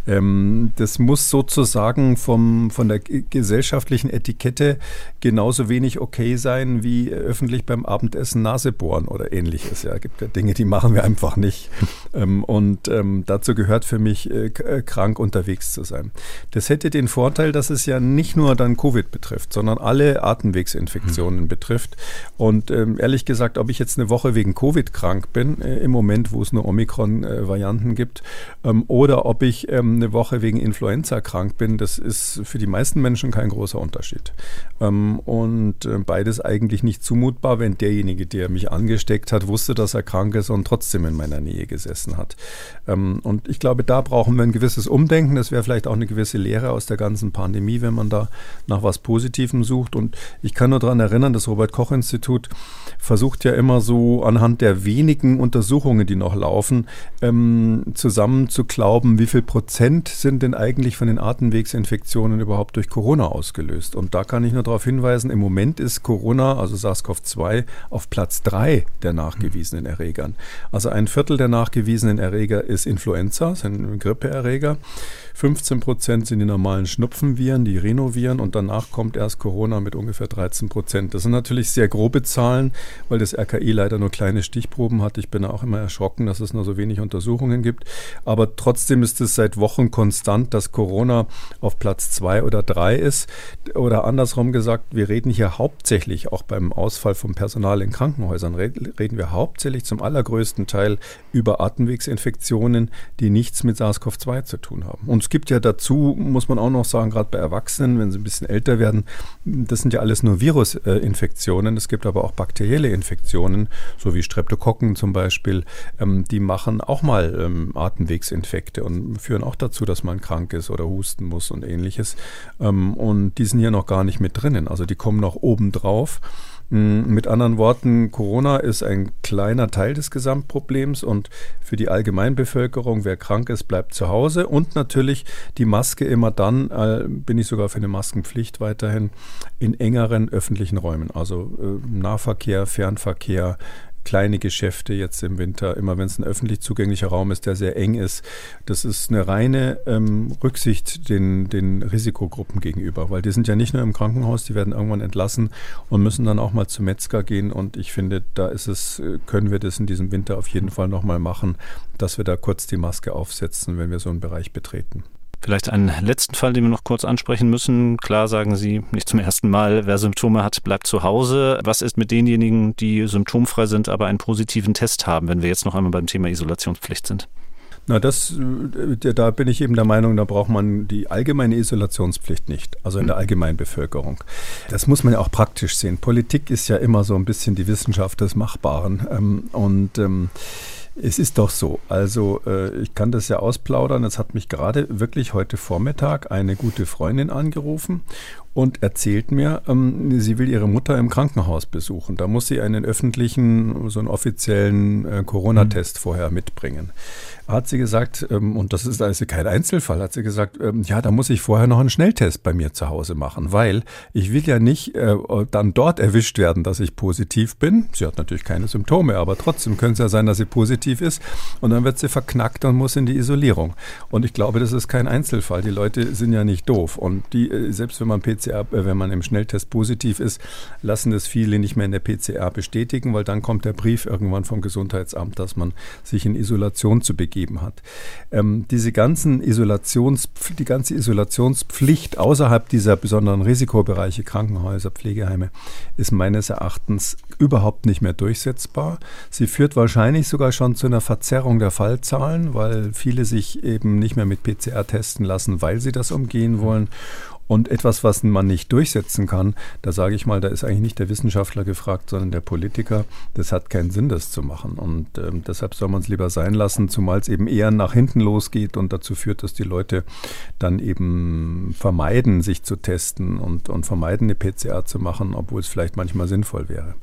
B: Ähm, das muss sozusagen vom, von der gesellschaftlichen Etikette genauso wenig okay sein wie öffentlich beim Abendessen Nase bohren oder ähnliches. Ja, gibt ja Dinge, die machen wir einfach nicht. <laughs> Ähm, und ähm, dazu gehört für mich, äh, äh, krank unterwegs zu sein. Das hätte den Vorteil, dass es ja nicht nur dann Covid betrifft, sondern alle Atemwegsinfektionen mhm. betrifft. Und ähm, ehrlich gesagt, ob ich jetzt eine Woche wegen Covid krank bin, äh, im Moment, wo es nur Omikron-Varianten äh, gibt, ähm, oder ob ich ähm, eine Woche wegen Influenza krank bin, das ist für die meisten Menschen kein großer Unterschied. Ähm, und äh, beides eigentlich nicht zumutbar, wenn derjenige, der mich angesteckt hat, wusste, dass er krank ist und trotzdem in meiner Nähe gesessen hat. Ähm, und ich glaube, da brauchen wir ein gewisses Umdenken. Das wäre vielleicht auch eine gewisse Lehre aus der ganzen Pandemie, wenn man da nach was Positivem sucht. Und ich kann nur daran erinnern, das Robert-Koch-Institut versucht ja immer so anhand der wenigen Untersuchungen, die noch laufen, ähm, zusammen wie viel Prozent sind denn eigentlich von den Atemwegsinfektionen überhaupt durch Corona ausgelöst. Und da kann ich nur darauf hinweisen, im Moment ist Corona, also SARS-CoV-2, auf Platz drei der nachgewiesenen Erregern. Also ein Viertel der nachgewiesenen Erreger ist Influenza, sind Grippeerreger. 15 Prozent sind die normalen Schnupfenviren, die Renoviren und danach kommt erst Corona mit ungefähr 13 Prozent. Das sind natürlich sehr grobe Zahlen, weil das RKI leider nur kleine Stichproben hat. Ich bin auch immer erschrocken, dass es nur so wenig Untersuchungen gibt. Aber trotzdem ist es seit Wochen konstant, dass Corona auf Platz zwei oder drei ist. Oder andersrum gesagt, wir reden hier hauptsächlich auch beim Ausfall vom Personal in Krankenhäusern, reden wir hauptsächlich zum allergrößten Teil über Atemwegsinfektionen, die nichts mit SARS-CoV-2 zu tun haben. Und es gibt ja dazu, muss man auch noch sagen, gerade bei Erwachsenen, wenn sie ein bisschen älter werden, das sind ja alles nur Virusinfektionen. Es gibt aber auch bakterielle Infektionen, so wie Streptokokken zum Beispiel. Ähm, die machen auch mal ähm, Atemwegsinfekte und führen auch dazu, dass man krank ist oder husten muss und ähnliches. Ähm, und die sind hier noch gar nicht mit drinnen. Also die kommen noch oben drauf. Mm, mit anderen Worten, Corona ist ein kleiner Teil des Gesamtproblems und für die Allgemeinbevölkerung, wer krank ist, bleibt zu Hause. Und natürlich die Maske immer dann, äh, bin ich sogar für eine Maskenpflicht weiterhin, in engeren öffentlichen Räumen, also äh, Nahverkehr, Fernverkehr, kleine Geschäfte jetzt im Winter, immer wenn es ein öffentlich zugänglicher Raum ist, der sehr eng ist. Das ist eine reine ähm, Rücksicht den, den Risikogruppen gegenüber, weil die sind ja nicht nur im Krankenhaus, die werden irgendwann entlassen und müssen dann auch mal zum Metzger gehen. Und ich finde, da ist es, äh, können wir das in diesem Winter auf jeden Fall nochmal machen, dass wir da kurz die Maske aufsetzen, wenn wir so einen Bereich betreten.
A: Vielleicht einen letzten Fall, den wir noch kurz ansprechen müssen. Klar sagen Sie nicht zum ersten Mal, wer Symptome hat, bleibt zu Hause. Was ist mit denjenigen, die symptomfrei sind, aber einen positiven Test haben, wenn wir jetzt noch einmal beim Thema Isolationspflicht sind?
B: Na, das, äh, da bin ich eben der Meinung, da braucht man die allgemeine Isolationspflicht nicht, also in der Allgemeinbevölkerung. Das muss man ja auch praktisch sehen. Politik ist ja immer so ein bisschen die Wissenschaft des Machbaren. Ähm, und ähm, es ist doch so. Also äh, ich kann das ja ausplaudern. Es hat mich gerade wirklich heute Vormittag eine gute Freundin angerufen und erzählt mir, ähm, sie will ihre Mutter im Krankenhaus besuchen. Da muss sie einen öffentlichen, so einen offiziellen äh, Corona-Test mhm. vorher mitbringen hat sie gesagt, ähm, und das ist also kein Einzelfall, hat sie gesagt, ähm, ja, da muss ich vorher noch einen Schnelltest bei mir zu Hause machen, weil ich will ja nicht äh, dann dort erwischt werden, dass ich positiv bin. Sie hat natürlich keine Symptome, aber trotzdem könnte es ja sein, dass sie positiv ist und dann wird sie verknackt und muss in die Isolierung. Und ich glaube, das ist kein Einzelfall. Die Leute sind ja nicht doof und die, äh, selbst wenn man PCR, äh, wenn man im Schnelltest positiv ist, lassen das viele nicht mehr in der PCR bestätigen, weil dann kommt der Brief irgendwann vom Gesundheitsamt, dass man sich in Isolation zu begeben hat. Ähm, diese ganzen Isolations, die ganze Isolationspflicht außerhalb dieser besonderen Risikobereiche, Krankenhäuser, Pflegeheime, ist meines Erachtens überhaupt nicht mehr durchsetzbar. Sie führt wahrscheinlich sogar schon zu einer Verzerrung der Fallzahlen, weil viele sich eben nicht mehr mit PCR testen lassen, weil sie das umgehen wollen. Und etwas, was man nicht durchsetzen kann, da sage ich mal, da ist eigentlich nicht der Wissenschaftler gefragt, sondern der Politiker. Das hat keinen Sinn, das zu machen. Und ähm, deshalb soll man es lieber sein lassen, zumal es eben eher nach hinten losgeht und dazu führt, dass die Leute dann eben vermeiden, sich zu testen und, und vermeiden, eine PCR zu machen, obwohl es vielleicht manchmal sinnvoll wäre.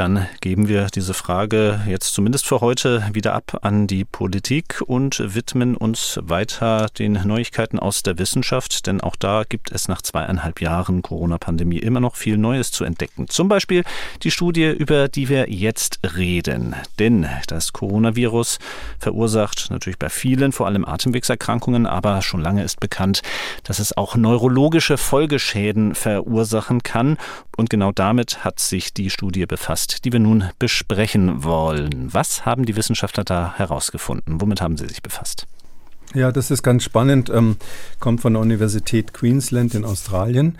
A: Dann geben wir diese Frage jetzt zumindest für heute wieder ab an die Politik und widmen uns weiter den Neuigkeiten aus der Wissenschaft, denn auch da gibt es nach zweieinhalb Jahren Corona-Pandemie immer noch viel Neues zu entdecken. Zum Beispiel die Studie, über die wir jetzt reden. Denn das Coronavirus verursacht natürlich bei vielen vor allem Atemwegserkrankungen, aber schon lange ist bekannt, dass es auch neurologische Folgeschäden verursachen kann. Und genau damit hat sich die Studie befasst die wir nun besprechen wollen. Was haben die Wissenschaftler da herausgefunden? Womit haben sie sich befasst?
B: Ja, das ist ganz spannend. Ähm, kommt von der Universität Queensland in Australien.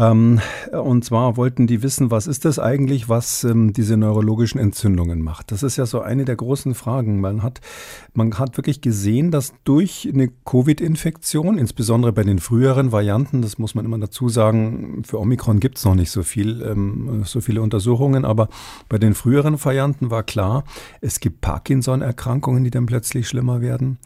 B: Ähm, und zwar wollten die wissen, was ist das eigentlich, was ähm, diese neurologischen Entzündungen macht. Das ist ja so eine der großen Fragen. Man hat, man hat wirklich gesehen, dass durch eine Covid-Infektion, insbesondere bei den früheren Varianten, das muss man immer dazu sagen, für Omikron gibt es noch nicht so viel, ähm, so viele Untersuchungen, aber bei den früheren Varianten war klar, es gibt Parkinson-Erkrankungen, die dann plötzlich schlimmer werden.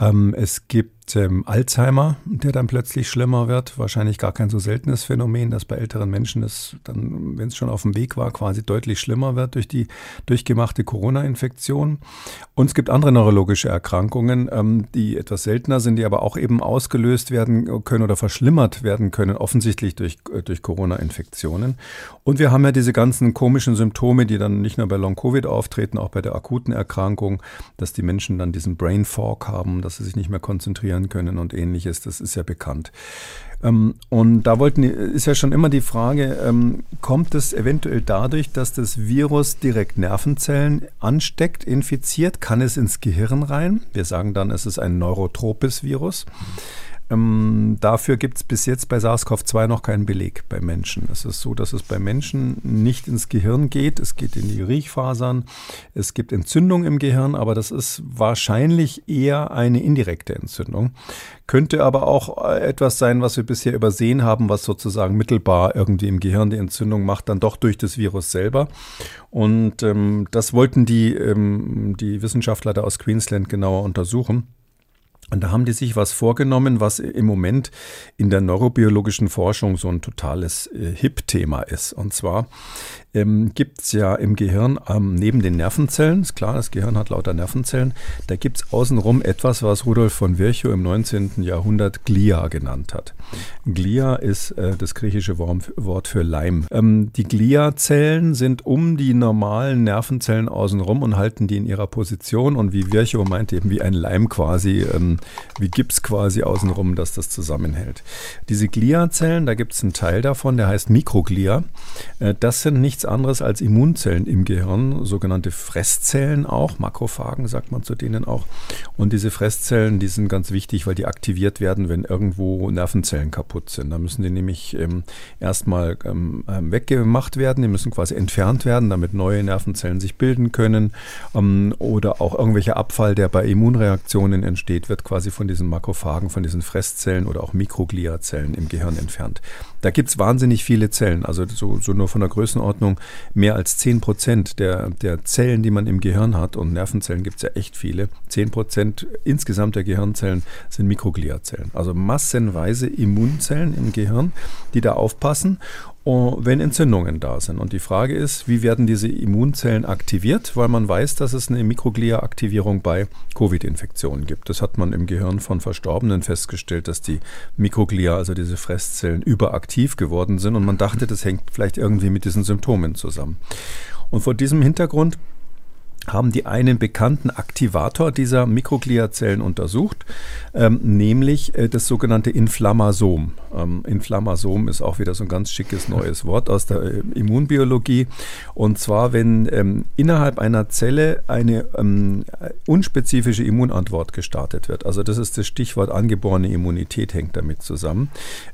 B: Ähm, es gibt ähm, Alzheimer, der dann plötzlich schlimmer wird. Wahrscheinlich gar kein so seltenes Phänomen, dass bei älteren Menschen es dann, wenn es schon auf dem Weg war, quasi deutlich schlimmer wird durch die durchgemachte Corona-Infektion. Und es gibt andere neurologische Erkrankungen, ähm, die etwas seltener sind, die aber auch eben ausgelöst werden können oder verschlimmert werden können, offensichtlich durch, äh, durch Corona-Infektionen. Und wir haben ja diese ganzen komischen Symptome, die dann nicht nur bei Long-Covid auftreten, auch bei der akuten Erkrankung, dass die Menschen dann diesen Brain Fog haben, dass sie sich nicht mehr konzentrieren reagieren können und ähnliches. Das ist ja bekannt. Ähm, und da wollten, ist ja schon immer die Frage, ähm, kommt es eventuell dadurch, dass das Virus direkt Nervenzellen ansteckt, infiziert? Kann es ins Gehirn rein? Wir sagen dann, es ist ein neurotropes Virus. Mhm. Ähm, dafür gibt es bis jetzt bei SARS-CoV-2 noch keinen Beleg bei Menschen. Es ist so, dass es bei Menschen nicht ins Gehirn geht. Es geht in die Riechfasern. Es gibt Entzündung im Gehirn, aber das ist wahrscheinlich eher eine indirekte Entzündung. Könnte aber auch äh, etwas sein, was wir bisher übersehen haben, was sozusagen mittelbar irgendwie im Gehirn die Entzündung macht, dann doch durch das Virus selber. Und ähm, das wollten die, ähm, die Wissenschaftler da aus Queensland genauer untersuchen. Und da haben die sich was vorgenommen, was im Moment in der neurobiologischen Forschung so ein totales äh, Hip-Thema ist. Und zwar ähm, gibt es ja im Gehirn ähm, neben den Nervenzellen, ist klar, das Gehirn hat lauter Nervenzellen, da gibt es außenrum etwas, was Rudolf von Virchow im 19. Jahrhundert Glia genannt hat. Glia ist äh, das griechische Wort für Leim. Ähm, die Gliazellen sind um die normalen Nervenzellen außenrum und halten die in ihrer Position und wie Virchow meint, eben wie ein Leim quasi, ähm, wie Gips quasi außenrum, dass das zusammenhält. Diese Gliazellen, da gibt es einen Teil davon, der heißt Mikroglia. Äh, das sind nichts anderes als Immunzellen im Gehirn, sogenannte Fresszellen auch, Makrophagen sagt man zu denen auch. Und diese Fresszellen, die sind ganz wichtig, weil die aktiviert werden, wenn irgendwo Nervenzellen kaputt sind. Da müssen die nämlich ähm, erstmal ähm, ähm, weggemacht werden, die müssen quasi entfernt werden, damit neue Nervenzellen sich bilden können. Ähm, oder auch irgendwelcher Abfall, der bei Immunreaktionen entsteht, wird quasi von diesen Makrophagen, von diesen Fresszellen oder auch Mikrogliazellen im Gehirn entfernt. Da gibt es wahnsinnig viele Zellen, also so, so nur von der Größenordnung mehr als 10 Prozent der, der Zellen, die man im Gehirn hat, und Nervenzellen gibt es ja echt viele, 10 Prozent insgesamt der Gehirnzellen sind Mikrogliazellen, also massenweise Immunzellen im Gehirn, die da aufpassen wenn Entzündungen da sind. Und die Frage ist, wie werden diese Immunzellen aktiviert? Weil man weiß, dass es eine Mikroglia-Aktivierung bei Covid-Infektionen gibt. Das hat man im Gehirn von Verstorbenen festgestellt, dass die Mikroglia, also diese Fresszellen, überaktiv geworden sind. Und man dachte, das hängt vielleicht irgendwie mit diesen Symptomen zusammen. Und vor diesem Hintergrund haben die einen bekannten Aktivator dieser Mikrogliazellen untersucht, ähm, nämlich äh, das sogenannte Inflammasom. Ähm, Inflammasom ist auch wieder so ein ganz schickes neues Wort aus der äh, Immunbiologie. Und zwar, wenn ähm, innerhalb einer Zelle eine ähm, unspezifische Immunantwort gestartet wird. Also das ist das Stichwort angeborene Immunität hängt damit zusammen.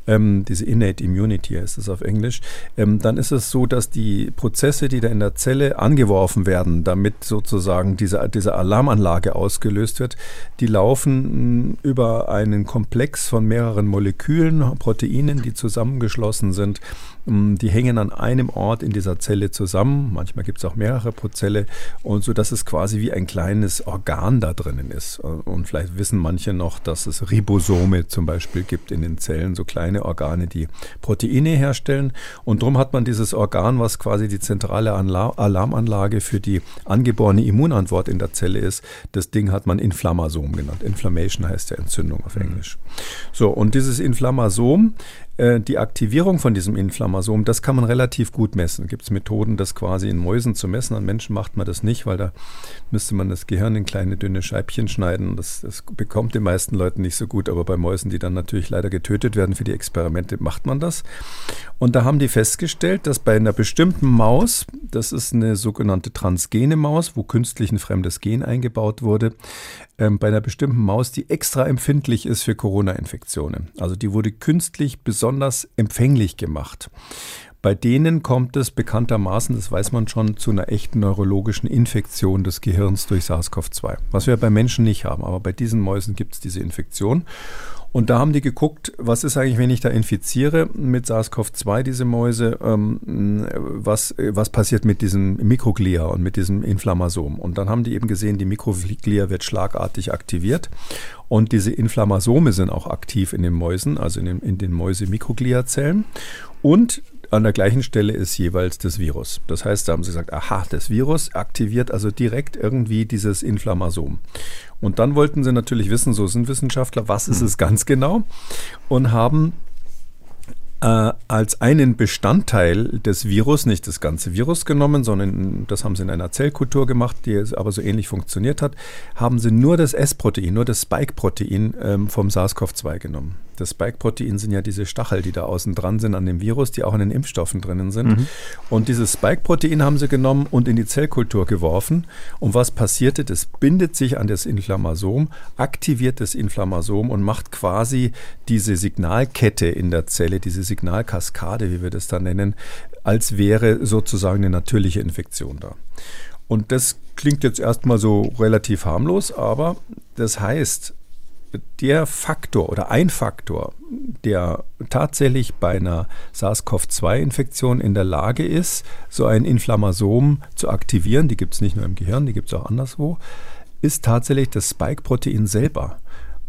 B: Ähm, diese Innate Immunity heißt es auf Englisch. Ähm, dann ist es so, dass die Prozesse, die da in der Zelle angeworfen werden, damit so sozusagen diese, diese Alarmanlage ausgelöst wird, die laufen über einen Komplex von mehreren Molekülen, Proteinen, die zusammengeschlossen sind die hängen an einem Ort in dieser Zelle zusammen. Manchmal gibt es auch mehrere Prozelle und so, dass es quasi wie ein kleines Organ da drinnen ist. Und vielleicht wissen manche noch, dass es Ribosome zum Beispiel gibt in den Zellen, so kleine Organe, die Proteine herstellen. Und darum hat man dieses Organ, was quasi die zentrale Alarmanlage für die angeborene Immunantwort in der Zelle ist. Das Ding hat man Inflammasom genannt. Inflammation heißt ja Entzündung auf mhm. Englisch. So, und dieses Inflammasom äh, die Aktivierung von diesem Inflammasom, das kann man relativ gut messen. Gibt es Methoden, das quasi in Mäusen zu messen? An Menschen macht man das nicht, weil da müsste man das Gehirn in kleine dünne Scheibchen schneiden. Das, das bekommt den meisten Leuten nicht so gut, aber bei Mäusen, die dann natürlich leider getötet werden für die Experimente, macht man das. Und da haben die festgestellt, dass bei einer bestimmten Maus, das ist eine sogenannte transgene Maus, wo künstlich ein fremdes Gen eingebaut wurde, ähm, bei einer bestimmten Maus, die extra empfindlich ist für Corona-Infektionen. Also die wurde künstlich besonders empfänglich gemacht. Bei denen kommt es bekanntermaßen, das weiß man schon, zu einer echten neurologischen Infektion des Gehirns durch SARS-CoV-2. Was wir bei Menschen nicht haben, aber bei diesen Mäusen gibt es diese Infektion. Und da haben die geguckt, was ist eigentlich, wenn ich da infiziere mit SARS-CoV-2, diese Mäuse, ähm, was, was passiert mit diesem Mikroglia und mit diesem Inflammasom. Und dann haben die eben gesehen, die Mikroglia wird schlagartig aktiviert und diese Inflammasome sind auch aktiv in den Mäusen, also in den, in den Mäuse-Mikrogliazellen. Und an der gleichen Stelle ist jeweils das Virus. Das heißt, da haben sie gesagt, aha, das Virus aktiviert also direkt irgendwie dieses Inflammasom. Und dann wollten sie natürlich wissen, so sind Wissenschaftler, was ist hm. es ganz genau? Und haben äh, als einen Bestandteil des Virus, nicht das ganze Virus genommen, sondern das haben sie in einer Zellkultur gemacht, die aber so ähnlich funktioniert hat, haben sie nur das S-Protein, nur das Spike-Protein ähm, vom SARS-CoV-2 genommen. Das Spike-Protein sind ja diese Stachel, die da außen dran sind an dem Virus, die auch in den Impfstoffen drinnen sind. Mhm. Und dieses Spike-Protein haben sie genommen und in die Zellkultur geworfen. Und was passierte? Das bindet sich an das Inflammasom, aktiviert das Inflammasom und macht quasi diese Signalkette in der Zelle, diese Signalkaskade, wie wir das da nennen, als wäre sozusagen eine natürliche Infektion da. Und das klingt jetzt erstmal so relativ harmlos, aber das heißt, der Faktor oder ein Faktor, der tatsächlich bei einer SARS-CoV-2-Infektion in der Lage ist, so ein Inflammasom zu aktivieren, die gibt es nicht nur im Gehirn, die gibt es auch anderswo, ist tatsächlich das Spike-Protein selber.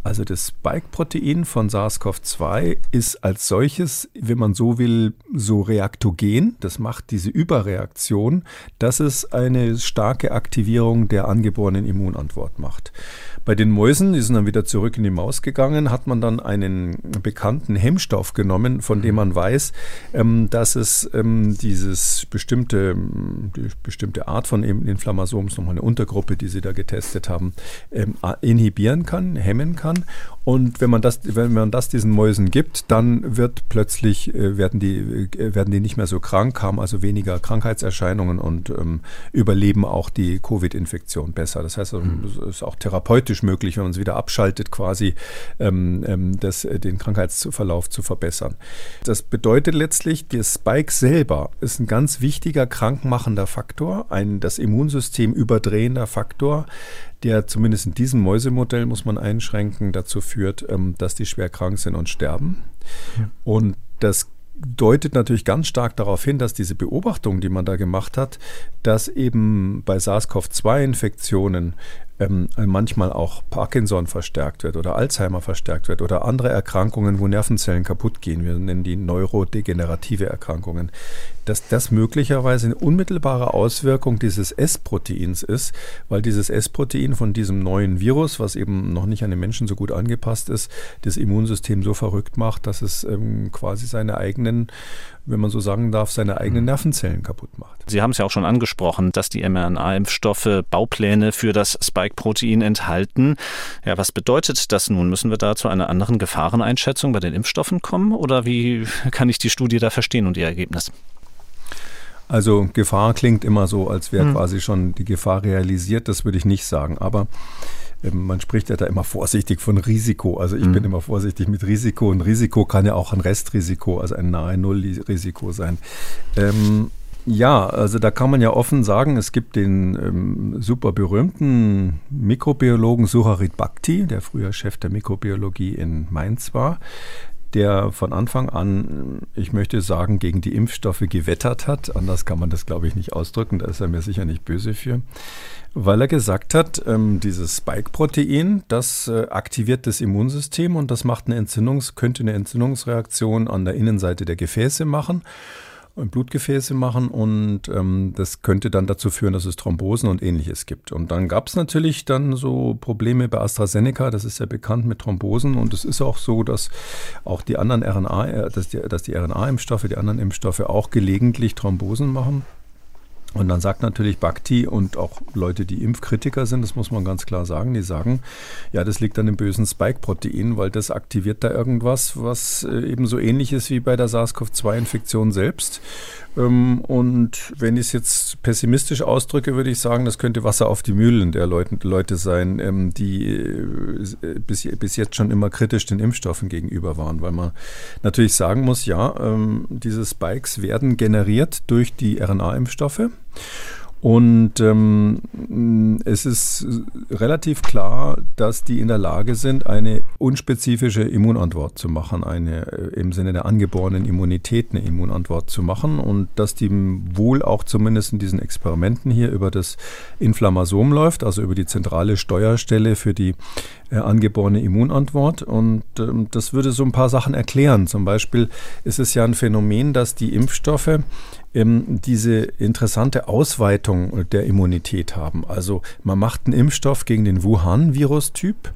B: Also das Spike-Protein von SARS-CoV-2 ist als solches, wenn man so will, so reaktogen. Das macht diese Überreaktion, dass es eine starke Aktivierung der angeborenen Immunantwort macht. Bei den Mäusen, die sind dann wieder zurück in die Maus gegangen, hat man dann einen bekannten Hemmstoff genommen, von dem man weiß, ähm, dass es ähm, dieses bestimmte, die bestimmte Art von Inflammasoms, nochmal eine Untergruppe, die sie da getestet haben, ähm, inhibieren kann, hemmen kann. Und wenn man das, wenn man das diesen Mäusen gibt, dann wird plötzlich äh, werden die äh, werden die nicht mehr so krank, haben also weniger Krankheitserscheinungen und ähm, überleben auch die Covid-Infektion besser. Das heißt, mhm. es ist auch therapeutisch möglich, wenn man es wieder abschaltet, quasi ähm, ähm, das, äh, den Krankheitsverlauf zu verbessern. Das bedeutet letztlich, der Spike selber ist ein ganz wichtiger krankmachender Faktor, ein das Immunsystem überdrehender Faktor, der zumindest in diesem Mäusemodell, muss man einschränken, dazu führt, ähm, dass die schwer krank sind und sterben. Ja. Und das deutet natürlich ganz stark darauf hin, dass diese Beobachtung, die man da gemacht hat, dass eben bei SARS-CoV-2-Infektionen ähm, manchmal auch Parkinson verstärkt wird oder Alzheimer verstärkt wird oder andere Erkrankungen, wo Nervenzellen kaputt gehen. Wir nennen die neurodegenerative Erkrankungen. Dass das möglicherweise eine unmittelbare Auswirkung dieses S-Proteins ist, weil dieses S-Protein von diesem neuen Virus, was eben noch nicht an den Menschen so gut angepasst ist, das Immunsystem so verrückt macht, dass es ähm, quasi seine eigenen wenn man so sagen darf, seine eigenen mhm. Nervenzellen kaputt macht.
A: Sie haben es ja auch schon angesprochen, dass die mRNA-Impfstoffe Baupläne für das Spike-Protein enthalten. Ja, was bedeutet das nun? Müssen wir da zu einer anderen Gefahreneinschätzung bei den Impfstoffen kommen oder wie kann ich die Studie da verstehen und ihr Ergebnis?
B: Also Gefahr klingt immer so, als wäre hm. quasi schon die Gefahr realisiert. Das würde ich nicht sagen. Aber ähm, man spricht ja da immer vorsichtig von Risiko. Also ich mhm. bin immer vorsichtig mit Risiko. Und Risiko kann ja auch ein Restrisiko, also ein nahe Null-Risiko sein. Ähm, ja, also da kann man ja offen sagen, es gibt den ähm, super berühmten Mikrobiologen Suharit Bhakti, der früher Chef der Mikrobiologie in Mainz war, der von Anfang an, ich möchte sagen, gegen die Impfstoffe gewettert hat. Anders kann man das, glaube ich, nicht ausdrücken, da ist er mir sicher nicht böse für. Weil er gesagt hat, ähm, dieses Spike-Protein, das äh, aktiviert das Immunsystem und das macht eine Entzündungs-, könnte eine Entzündungsreaktion an der Innenseite der Gefäße machen, Blutgefäße machen und ähm, das könnte dann dazu führen, dass es Thrombosen und ähnliches gibt. Und dann gab es natürlich dann so Probleme bei AstraZeneca, das ist ja bekannt mit Thrombosen und es ist auch so, dass auch die anderen RNA, äh, dass die, dass die RNA-Impfstoffe, die anderen Impfstoffe auch gelegentlich Thrombosen machen. Und dann sagt natürlich Bhakti und auch Leute, die Impfkritiker sind, das muss man ganz klar sagen, die sagen, ja, das liegt an dem bösen Spike-Protein, weil das aktiviert da irgendwas, was äh, eben so ähnlich ist wie bei der SARS-CoV-2-Infektion selbst. Ähm, und wenn ich es jetzt pessimistisch ausdrücke, würde ich sagen, das könnte Wasser auf die Mühlen der Leute sein, ähm, die äh, bis, jetzt schon immer kritisch den Impfstoffen gegenüber waren, weil man natürlich sagen muss, ja, ähm, diese Spikes werden generiert durch die RNA-Impfstoffe. Und ähm, es ist relativ klar, dass die in der Lage sind, eine unspezifische Immunantwort zu machen, eine äh, im Sinne der angeborenen Immunität eine Immunantwort zu machen und dass die wohl auch zumindest in diesen Experimenten hier über das Inflammasom läuft, also über die zentrale Steuerstelle für die äh, angeborene Immunantwort. Und ähm, das würde so ein paar Sachen erklären. Zum Beispiel ist es ja ein Phänomen, dass die Impfstoffe ähm, diese interessante Ausweitung der Immunität haben. Also man macht einen Impfstoff gegen den Wuhan-Virustyp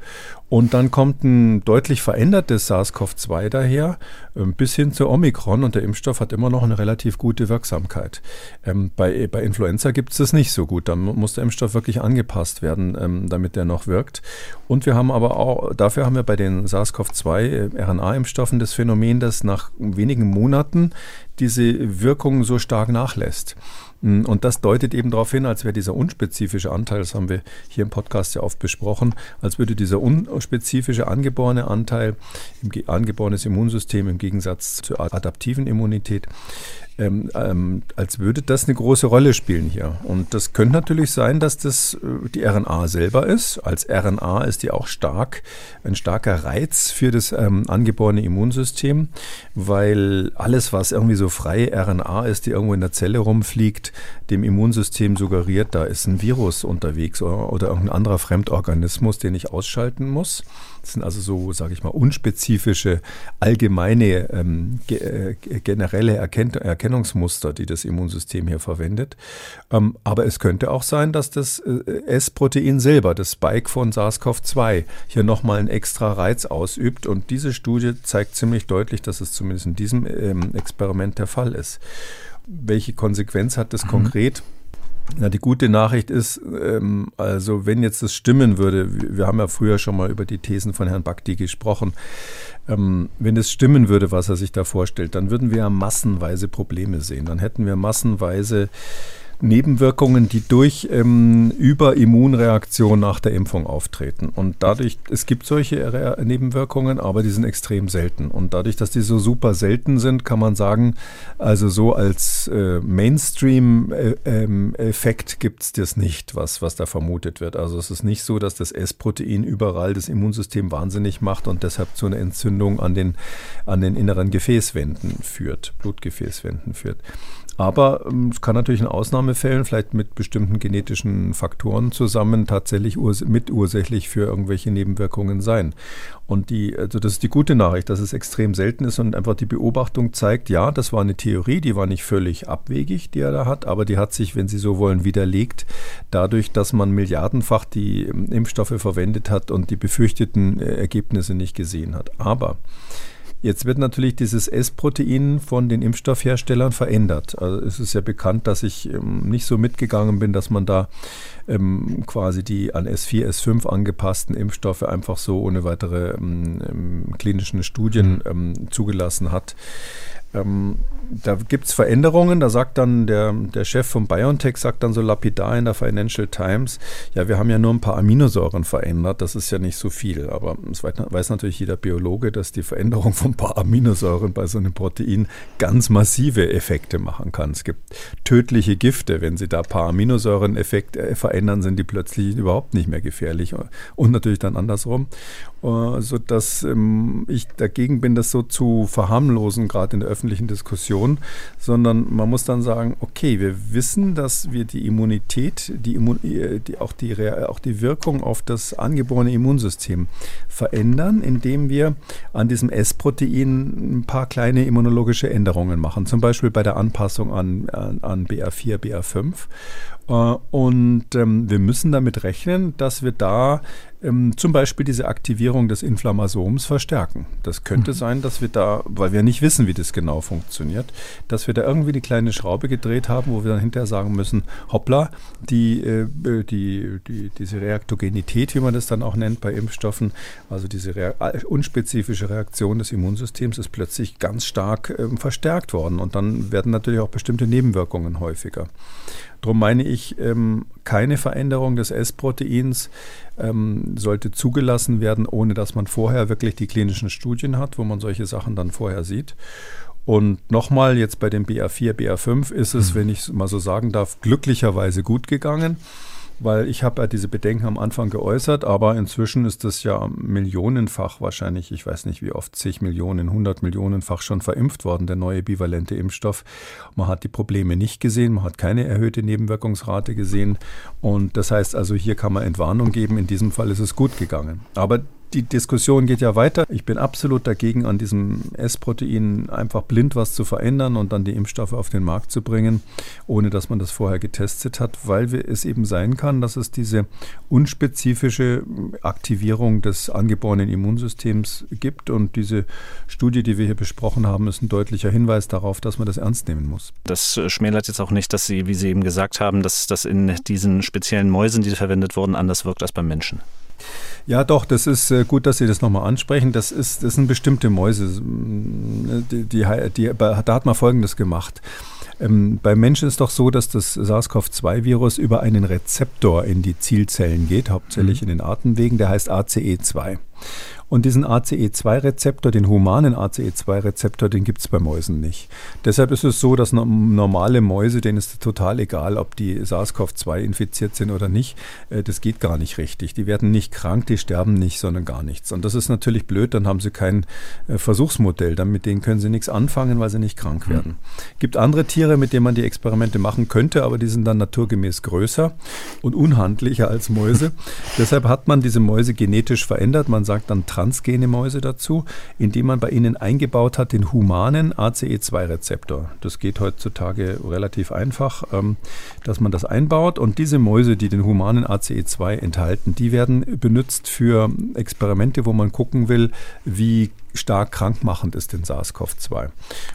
B: und dann kommt ein deutlich verändertes SARS-CoV-2 daher, ähm, bis hin zu Omikron und der Impfstoff hat immer noch eine relativ gute Wirksamkeit. Ähm, bei, bei Influenza gibt es das nicht so gut. Da muss der Impfstoff wirklich angepasst werden, ähm, damit der noch wirkt. Und wir haben aber auch, dafür haben wir bei den SARS-CoV-2-RNA-Impfstoffen äh, das Phänomen, dass nach wenigen Monaten diese Wirkung so stark nachlässt. Mm, und das deutet eben darauf hin, als wäre dieser unspezifische Anteil, das haben wir hier im Podcast ja oft besprochen, als würde dieser unspezifische angeborene Anteil, angeborenes Immunsystem im Gegensatz zur adaptiven Immunität, ähm, ähm, als würde das eine große Rolle spielen hier. Und das könnte natürlich sein, dass das äh, die RNA selber ist. Als RNA ist die auch stark, ein starker Reiz für das ähm, angeborene Immunsystem, weil alles, was irgendwie so freie RNA ist, die irgendwo in der Zelle rumfliegt, dem Immunsystem suggeriert, da ist ein Virus unterwegs oder, oder irgendein anderer Fremdorganismus, den ich ausschalten muss. Sind also so, sage ich mal, unspezifische, allgemeine, ähm, ge äh, generelle Erken Erkennungsmuster, die das Immunsystem hier verwendet. Ähm, aber es könnte auch sein, dass das äh, S-Protein selber, das Spike von SARS-CoV-2, hier nochmal einen extra Reiz ausübt. Und diese Studie zeigt ziemlich deutlich, dass es zumindest in diesem ähm, Experiment der Fall ist. Welche Konsequenz hat das mhm. konkret? Ja, die gute Nachricht ist, ähm, also wenn jetzt das stimmen würde, wir haben ja früher schon mal über die Thesen von Herrn Bakti gesprochen, ähm, wenn es stimmen würde, was er sich da vorstellt, dann würden wir ja massenweise Probleme sehen. Dann hätten wir massenweise Nebenwirkungen, die durch ähm, Überimmunreaktion nach der Impfung auftreten. Und dadurch, es gibt solche Re Nebenwirkungen, aber die sind extrem selten. Und dadurch, dass die so super selten sind, kann man sagen, also so als äh, Mainstream-Effekt äh, ähm, gibt es das nicht, was, was da vermutet wird. Also es ist nicht so, dass das S-Protein überall das Immunsystem wahnsinnig macht und deshalb zu einer Entzündung an den, an den inneren Gefäßwänden führt, Blutgefäßwänden führt. Aber ähm, es kann natürlich in Ausnahmefällen, vielleicht mit bestimmten genetischen Faktoren zusammen, tatsächlich mitursächlich für irgendwelche Nebenwirkungen sein. Und die, also das ist die gute Nachricht, dass es extrem selten ist und einfach die Beobachtung zeigt, ja, das war eine Theorie, die war nicht völlig abwegig, die er da hat, aber die hat sich, wenn Sie so wollen, widerlegt, dadurch, dass man milliardenfach die ähm, Impfstoffe verwendet hat und die befürchteten äh, Ergebnisse nicht gesehen hat. Aber Jetzt wird natürlich dieses S-Protein von den Impfstoffherstellern verändert. Also es ist ja bekannt, dass ich ähm, nicht so mitgegangen bin, dass man da ähm, quasi die an S4, S5 angepassten Impfstoffe einfach so ohne weitere ähm, ähm klinischen Studien mhm. ähm, zugelassen hat. Ähm, da gibt es Veränderungen. Da sagt dann der, der Chef von BioNTech, sagt dann so lapidar in der Financial Times, ja, wir haben ja nur ein paar Aminosäuren verändert, das ist ja nicht so viel. Aber es weiß natürlich jeder Biologe, dass die Veränderung von ein paar Aminosäuren bei so einem Protein ganz massive Effekte machen kann. Es gibt tödliche Gifte. Wenn Sie da ein paar Aminosäuren Effekt, äh, verändern, sind die plötzlich überhaupt nicht mehr gefährlich. Und natürlich dann andersrum. Äh, sodass ähm, ich dagegen bin, das so zu verharmlosen, gerade in der öffentlichen Diskussion, sondern man muss dann sagen, okay, wir wissen, dass wir die Immunität, die, Immun äh, die, auch, die, auch die Wirkung auf das angeborene Immunsystem verändern, indem wir an diesem S-Protein ein paar kleine immunologische Änderungen machen, zum Beispiel bei der Anpassung an, an, an BA4, BA5 äh, und ähm, wir müssen damit rechnen, dass wir da ähm, zum Beispiel diese Aktivierung des Inflammasoms verstärken. Das könnte mhm. sein, dass wir da, weil wir nicht wissen, wie das genau funktioniert, dass wir da irgendwie die kleine Schraube gedreht haben, wo wir dann hinterher sagen müssen, hoppla, die, äh, die, die, diese Reaktogenität, wie man das dann auch nennt bei Impfstoffen, also diese rea unspezifische Reaktion des Immunsystems ist plötzlich ganz stark äh, verstärkt worden. Und dann werden natürlich auch bestimmte Nebenwirkungen häufiger. Darum meine ich, ähm, keine Veränderung des S-Proteins ähm, sollte zugelassen werden, ohne dass man vorher wirklich die klinischen Studien hat, wo man solche Sachen dann vorher sieht. Und nochmal, jetzt bei dem BA4, BA5 ist es, mhm. wenn ich es mal so sagen darf, glücklicherweise gut gegangen weil ich habe ja diese Bedenken am Anfang geäußert, aber inzwischen ist das ja millionenfach wahrscheinlich, ich weiß nicht wie oft, zig Millionen, hundert Millionenfach schon verimpft worden, der neue bivalente Impfstoff. Man hat die Probleme nicht gesehen, man hat keine erhöhte Nebenwirkungsrate gesehen und das heißt also, hier kann man Entwarnung geben, in diesem Fall ist es gut gegangen. Aber die Diskussion geht ja weiter. Ich bin absolut dagegen, an diesem S-Protein einfach blind was zu verändern und dann die Impfstoffe auf den Markt zu bringen, ohne dass man das vorher getestet hat, weil es eben sein kann, dass es diese unspezifische Aktivierung des angeborenen Immunsystems gibt. Und diese Studie, die wir hier besprochen haben, ist ein deutlicher Hinweis darauf, dass man das ernst nehmen muss.
A: Das schmälert jetzt auch nicht, dass Sie, wie Sie eben gesagt haben, dass das in diesen speziellen Mäusen, die verwendet wurden, anders wirkt als beim Menschen.
B: Ja, doch, das ist äh, gut, dass Sie das nochmal ansprechen. Das, ist, das sind bestimmte Mäuse. Die, die, die, da hat man Folgendes gemacht. Ähm, beim Menschen ist doch so, dass das SARS-CoV-2-Virus über einen Rezeptor in die Zielzellen geht, hauptsächlich mhm. in den Atemwegen, der heißt ACE2. Und diesen ACE2-Rezeptor, den humanen ACE2-Rezeptor, den gibt es bei Mäusen nicht. Deshalb ist es so, dass normale Mäuse, denen ist total egal, ob die SARS-CoV-2 infiziert sind oder nicht. Äh, das geht gar nicht richtig. Die werden nicht krank, die sterben nicht, sondern gar nichts. Und das ist natürlich blöd, dann haben sie kein äh, Versuchsmodell. Dann mit denen können sie nichts anfangen, weil sie nicht krank hm. werden. Gibt andere Tiere, mit denen man die Experimente machen könnte, aber die sind dann naturgemäß größer und unhandlicher als Mäuse. <laughs> Deshalb hat man diese Mäuse genetisch verändert. Man sagt dann transgene Mäuse dazu, indem man bei ihnen eingebaut hat den humanen ACE2-Rezeptor. Das geht heutzutage relativ einfach, ähm, dass man das einbaut. Und diese Mäuse, die den humanen ACE2 enthalten, die werden benutzt für Experimente, wo man gucken will, wie stark krankmachend ist den SARS-CoV-2.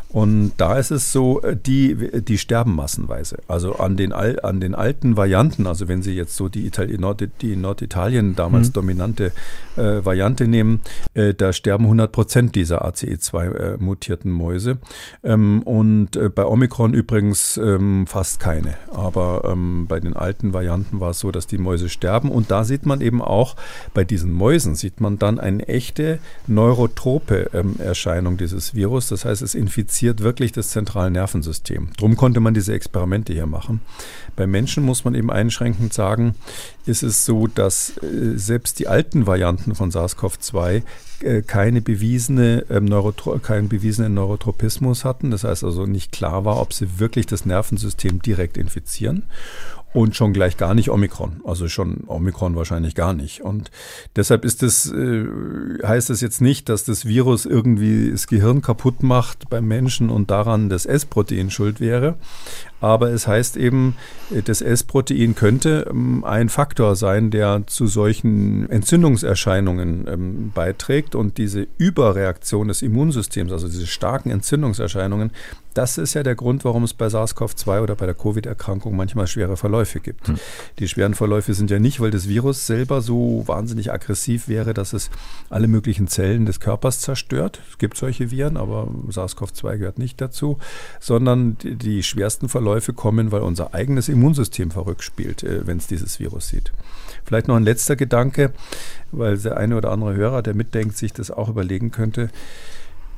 B: Und da ist es so, äh, die, die sterben massenweise. Also an den, an den alten Varianten, also wenn Sie jetzt so die, Itali Nord die Norditalien damals mhm. dominante äh, Variante nehmen, äh, da sterben 100 Prozent dieser ACE2 äh, mutierten Mäuse. Ähm, und äh, bei Omikron übrigens ähm, fast keine. Aber ähm, bei den alten Varianten war es so, dass die Mäuse sterben. Und da sieht man eben auch, bei diesen Mäusen sieht man dann eine echte neurotrope ähm, Erscheinung dieses Virus. Das heißt, es infiziert wirklich das zentrale Nervensystem. Drum konnte man diese Experimente hier machen. Bei Menschen muss man eben einschränkend sagen, ist es so, dass äh, selbst die alten Varianten von SARS-CoV-2 äh, keine bewiesene, ähm, Neurotro keinen bewiesenen Neurotropismus hatten. Das heißt also nicht klar war, ob sie wirklich das Nervensystem direkt infizieren und schon gleich gar nicht Omikron. Also schon Omikron wahrscheinlich gar nicht. Und deshalb ist es, äh, heißt es jetzt nicht, dass das Virus irgendwie das Gehirn kaputt macht beim Menschen und daran das S-Protein schuld wäre. Aber es heißt eben, das S-Protein könnte ähm, ein Faktor sein, der zu solchen Entzündungserscheinungen ähm, beiträgt. Und diese Überreaktion des Immunsystems, also diese starken Entzündungserscheinungen, das ist ja der Grund, warum es bei SARS-CoV-2 oder bei der Covid-Erkrankung manchmal schwere Verläufe gibt. Hm. Die schweren Verläufe sind ja nicht, weil das Virus selber so wahnsinnig aggressiv wäre, dass es alle möglichen Zellen des Körpers zerstört. Es gibt solche Viren, aber SARS-CoV-2 gehört nicht dazu, sondern die, die schwersten Verläufe kommen, weil unser eigenes Immunsystem verrückt spielt, äh, wenn es dieses Virus sieht. Vielleicht noch ein letzter Gedanke, weil der eine oder andere Hörer, der mitdenkt, sich das auch überlegen könnte.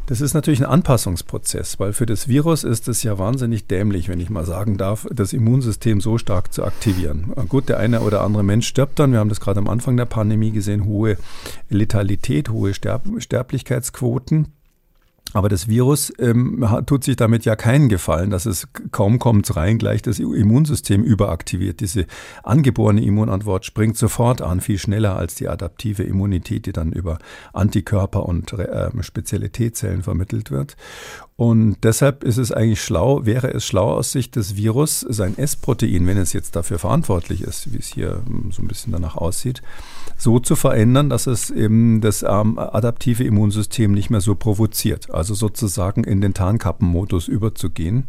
B: Das ist natürlich ein Anpassungsprozess, weil für das Virus ist es ja wahnsinnig dämlich, wenn ich mal sagen darf, das Immunsystem so stark zu aktivieren. Gut, der eine oder andere Mensch stirbt dann, wir haben das gerade am Anfang der Pandemie gesehen, hohe Letalität, hohe Sterb Sterblichkeitsquoten. Aber das Virus ähm, tut sich damit ja keinen Gefallen, dass es kaum kommt rein, gleich das Immunsystem überaktiviert. Diese angeborene Immunantwort springt sofort an, viel schneller als die adaptive Immunität, die dann über Antikörper und äh, spezielle T-Zellen vermittelt wird. Und deshalb ist es eigentlich schlau, wäre es schlau aus Sicht des Virus, sein S-Protein, wenn es jetzt dafür verantwortlich ist, wie es hier hm, so ein bisschen danach aussieht, so zu verändern, dass es eben das ähm, adaptive Immunsystem nicht mehr so provoziert. Also sozusagen in den Tarnkappenmodus überzugehen.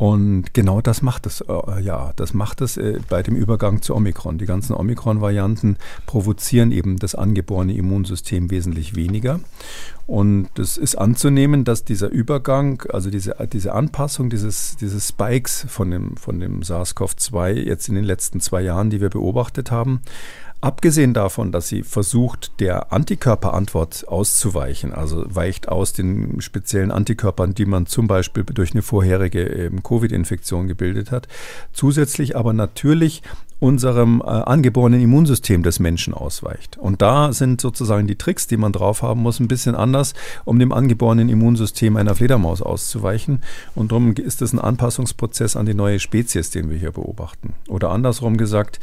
B: Und genau das macht es, äh, ja, das macht es äh, bei dem Übergang zu Omikron. Die ganzen Omikron-Varianten provozieren eben das angeborene Immunsystem wesentlich weniger. Und es ist anzunehmen, dass dieser Übergang, also diese, diese Anpassung dieses, dieses Spikes von dem, von dem SARS-CoV-2 jetzt in den letzten zwei Jahren, die wir beobachtet haben, Abgesehen davon, dass sie versucht, der Antikörperantwort auszuweichen, also weicht aus den speziellen Antikörpern, die man zum Beispiel durch eine vorherige ähm, Covid-Infektion gebildet hat, zusätzlich aber natürlich unserem äh, angeborenen Immunsystem des Menschen ausweicht. Und da sind sozusagen die Tricks, die man drauf haben muss, ein bisschen anders, um dem angeborenen Immunsystem einer Fledermaus auszuweichen. Und darum ist es ein Anpassungsprozess an die neue Spezies, den wir hier beobachten. Oder andersrum gesagt,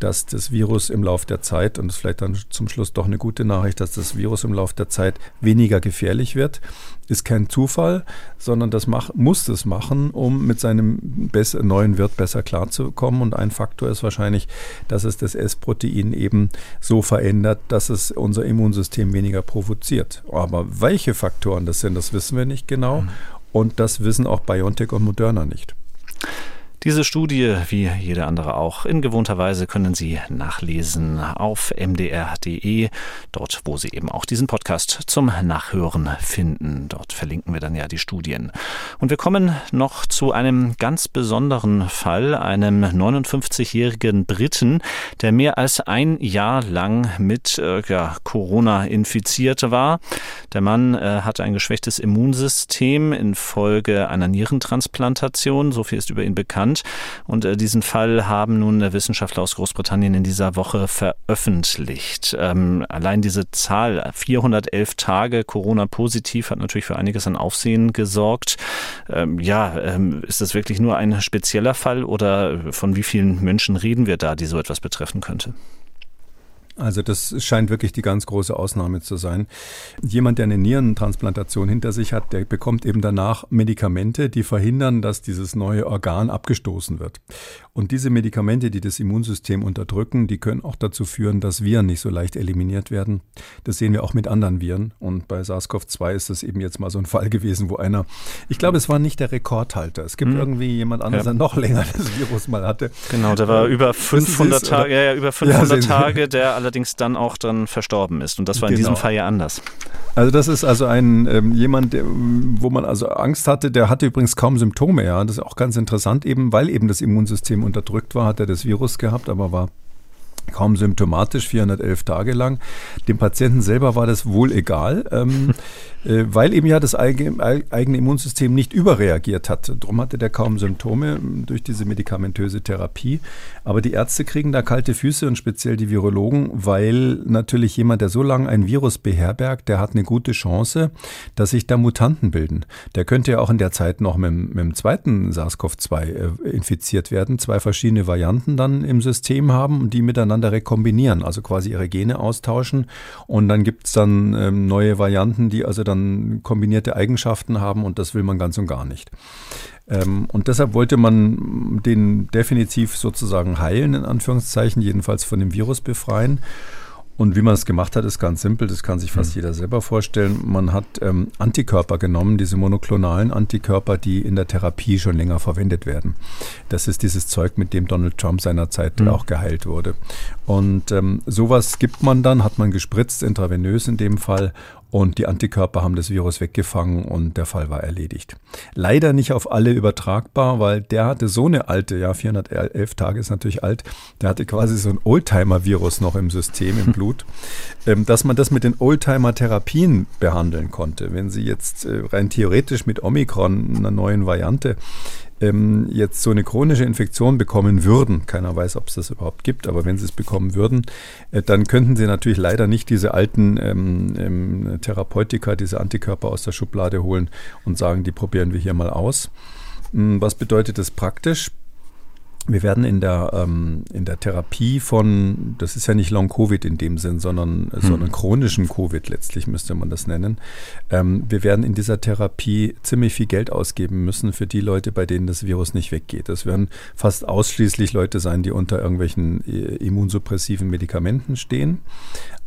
B: dass das Virus im Laufe der Zeit, und das ist vielleicht dann zum Schluss doch eine gute Nachricht, dass das Virus im Laufe der Zeit weniger gefährlich wird, ist kein Zufall, sondern das mach, muss es machen, um mit seinem besser, neuen Wirt besser klarzukommen. Und ein Faktor ist wahrscheinlich, dass es das S-Protein eben so verändert, dass es unser Immunsystem weniger provoziert. Aber welche Faktoren das sind, das wissen wir nicht genau. Mhm. Und das wissen auch BioNTech und Moderna nicht.
A: Diese Studie, wie jede andere auch, in gewohnter Weise können Sie nachlesen auf mdr.de, dort wo Sie eben auch diesen Podcast zum Nachhören finden. Dort verlinken wir dann ja die Studien. Und wir kommen noch zu einem ganz besonderen Fall, einem 59-jährigen Briten, der mehr als ein Jahr lang mit äh, ja, Corona infiziert war. Der Mann äh, hatte ein geschwächtes Immunsystem infolge einer Nierentransplantation, so viel ist über ihn bekannt genannt. Und äh, diesen Fall haben nun Wissenschaftler aus Großbritannien in dieser Woche veröffentlicht. Ähm, allein diese Zahl, 411 Tage Corona-positiv, hat natürlich für einiges an Aufsehen gesorgt. Ähm, ja, ähm, ist das wirklich nur ein spezieller Fall oder von wie vielen Menschen reden wir da, die so etwas betreffen könnte?
B: Also das scheint wirklich die ganz große Ausnahme zu sein. Jemand, der eine Nierentransplantation hinter sich hat, der bekommt eben danach Medikamente, die verhindern, dass dieses neue Organ abgestoßen wird. Und diese Medikamente, die das Immunsystem unterdrücken, die können auch dazu führen, dass Viren nicht so leicht eliminiert werden. Das sehen wir auch mit anderen Viren. Und bei SARS-CoV-2 ist das eben jetzt mal so ein Fall gewesen, wo einer, ich glaube, es war nicht der Rekordhalter. Es gibt mhm. irgendwie jemand anderes, ja. der noch länger das Virus mal hatte.
A: Genau, der war über 500 Tage, ja, ja, über 500 ja, Tage, der allerdings dann auch dann verstorben ist. Und das war in diesem genau. Fall ja anders.
B: Also das ist also ein ähm, jemand, der, wo man also Angst hatte, der hatte übrigens kaum Symptome, ja. Das ist auch ganz interessant, eben weil eben das Immunsystem unterdrückt war, hat er das Virus gehabt, aber war kaum symptomatisch, 411 Tage lang. Dem Patienten selber war das wohl egal, ähm, <laughs> äh, weil eben ja das eigene, eigene Immunsystem nicht überreagiert hat. Darum hatte der kaum Symptome ähm, durch diese medikamentöse Therapie. Aber die Ärzte kriegen da kalte Füße und speziell die Virologen, weil natürlich jemand, der so lange ein Virus beherbergt, der hat eine gute Chance, dass sich da Mutanten bilden. Der könnte ja auch in der Zeit noch mit, mit dem zweiten SARS-CoV-2 äh, infiziert werden, zwei verschiedene Varianten dann im System haben, die miteinander miteinander rekombinieren, also quasi ihre Gene austauschen. Und dann gibt es dann ähm, neue Varianten, die also dann kombinierte Eigenschaften haben und das will man ganz und gar nicht. Ähm, und deshalb wollte man den definitiv sozusagen heilen, in Anführungszeichen, jedenfalls von dem Virus befreien. Und wie man es gemacht hat, ist ganz simpel. Das kann sich fast mhm. jeder selber vorstellen. Man hat ähm, Antikörper genommen, diese monoklonalen Antikörper, die in der Therapie schon länger verwendet werden. Das ist dieses Zeug, mit dem Donald Trump seinerzeit mhm. auch geheilt wurde. Und ähm, sowas gibt man dann, hat man gespritzt, intravenös in dem Fall. Und die Antikörper haben das Virus weggefangen und der Fall war erledigt. Leider nicht auf alle übertragbar, weil der hatte so eine alte, ja, 411 Tage ist natürlich alt, der hatte quasi so ein Oldtimer-Virus noch im System, im <laughs> Blut, ähm, dass man das mit den Oldtimer-Therapien behandeln konnte. Wenn Sie jetzt äh, rein theoretisch mit Omikron, einer neuen Variante, ähm, jetzt so eine chronische Infektion bekommen würden, keiner weiß, ob es das überhaupt gibt, aber wenn sie es bekommen würden, äh, dann könnten sie natürlich leider nicht diese alten ähm, ähm, Therapeutika, diese Antikörper aus der Schublade holen und sagen, die probieren wir hier mal aus. Hm, was bedeutet das praktisch? Wir werden in der, ähm, in der Therapie von, das ist ja nicht Long-Covid in dem Sinn, sondern, hm. sondern chronischem Covid letztlich müsste man das nennen. Ähm, wir werden in dieser Therapie ziemlich viel Geld ausgeben müssen für die Leute, bei denen das Virus nicht weggeht. Das werden fast ausschließlich Leute sein, die unter irgendwelchen äh, immunsuppressiven Medikamenten stehen.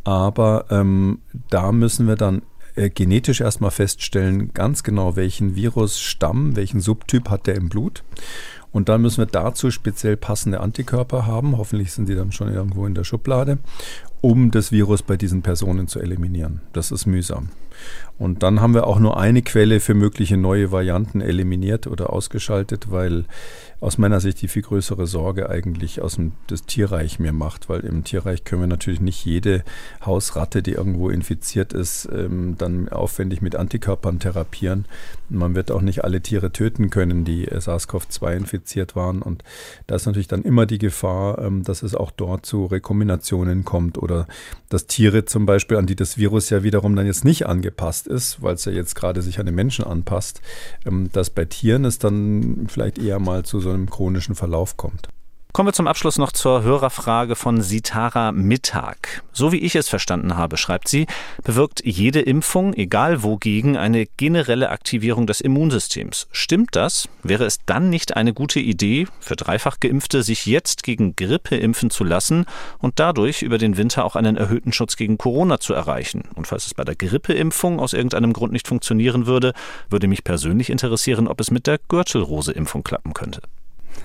B: Aber ähm, da müssen wir dann äh, genetisch erstmal feststellen, ganz genau, welchen Virusstamm, welchen Subtyp hat der im Blut. Und dann müssen wir dazu speziell passende Antikörper haben. Hoffentlich sind die dann schon irgendwo in der Schublade, um das Virus bei diesen Personen zu eliminieren. Das ist mühsam. Und dann haben wir auch nur eine Quelle für mögliche neue Varianten eliminiert oder ausgeschaltet, weil aus meiner Sicht die viel größere Sorge eigentlich aus dem das Tierreich mir macht, weil im Tierreich können wir natürlich nicht jede Hausratte, die irgendwo infiziert ist, ähm, dann aufwendig mit Antikörpern therapieren. Man wird auch nicht alle Tiere töten können, die SARS-CoV-2 infiziert waren. Und da ist natürlich dann immer die Gefahr, ähm, dass es auch dort zu Rekombinationen kommt oder dass Tiere zum Beispiel, an die das Virus ja wiederum dann jetzt nicht angepasst ist, weil es ja jetzt gerade sich an den Menschen anpasst, ähm, dass bei Tieren es dann vielleicht eher mal zu so einem chronischen Verlauf kommt.
A: Kommen wir zum Abschluss noch zur Hörerfrage von Sitara Mittag. So wie ich es verstanden habe, schreibt sie, bewirkt jede Impfung, egal wogegen, eine generelle Aktivierung des Immunsystems. Stimmt das? Wäre es dann nicht eine gute Idee, für dreifach Geimpfte sich jetzt gegen Grippe impfen zu lassen und dadurch über den Winter auch einen erhöhten Schutz gegen Corona zu erreichen? Und falls es bei der Grippeimpfung aus irgendeinem Grund nicht funktionieren würde, würde mich persönlich interessieren, ob es mit der Gürtelrose-Impfung klappen könnte.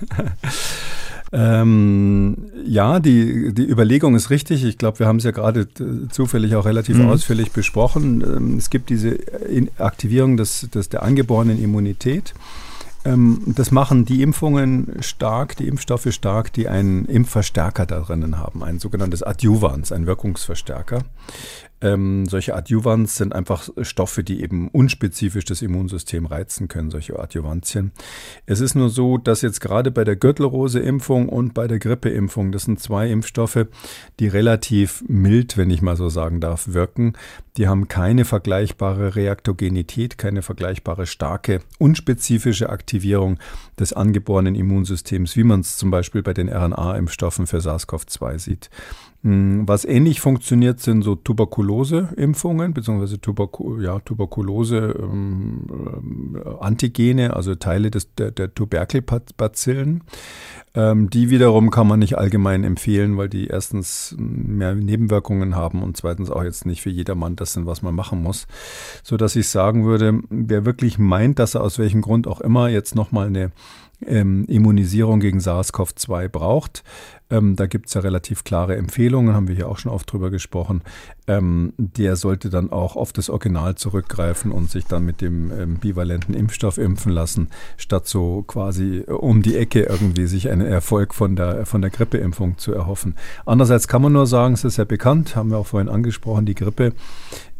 A: <laughs>
B: Ähm, ja, die, die Überlegung ist richtig. Ich glaube, wir haben es ja gerade äh, zufällig auch relativ mhm. ausführlich besprochen. Ähm, es gibt diese Aktivierung des, des, der angeborenen Immunität. Ähm, das machen die Impfungen stark, die Impfstoffe stark, die einen Impfverstärker da drinnen haben, ein sogenanntes Adjuvans, ein Wirkungsverstärker. Ähm, solche Adjuvants sind einfach Stoffe, die eben unspezifisch das Immunsystem reizen können, solche Adjuvantien. Es ist nur so, dass jetzt gerade bei der Gürtelrose-Impfung und bei der Grippeimpfung, das sind zwei Impfstoffe, die relativ mild, wenn ich mal so sagen darf, wirken. Die haben keine vergleichbare Reaktogenität, keine vergleichbare starke, unspezifische Aktivierung des angeborenen Immunsystems, wie man es zum Beispiel bei den RNA-Impfstoffen für SARS-CoV-2 sieht. Hm, was ähnlich funktioniert, sind so Tuberkulose-Impfungen, beziehungsweise Tuberku ja, Tuberkulose-Antigene, ähm, also Teile des, der, der Tuberkelbazillen. Ähm, die wiederum kann man nicht allgemein empfehlen, weil die erstens mehr Nebenwirkungen haben und zweitens auch jetzt nicht für jedermann das sind, was man machen muss. So dass ich sagen würde, wer wirklich meint, dass er aus welchem Grund auch immer jetzt nochmal eine ähm, Immunisierung gegen SARS-CoV-2 braucht. Ähm, da gibt es ja relativ klare Empfehlungen, haben wir hier auch schon oft drüber gesprochen. Ähm, der sollte dann auch auf das Original zurückgreifen und sich dann mit dem ähm, bivalenten Impfstoff impfen lassen, statt so quasi um die Ecke irgendwie sich einen Erfolg von der, von der Grippeimpfung zu erhoffen. Andererseits kann man nur sagen, es ist ja bekannt, haben wir auch vorhin angesprochen, die Grippe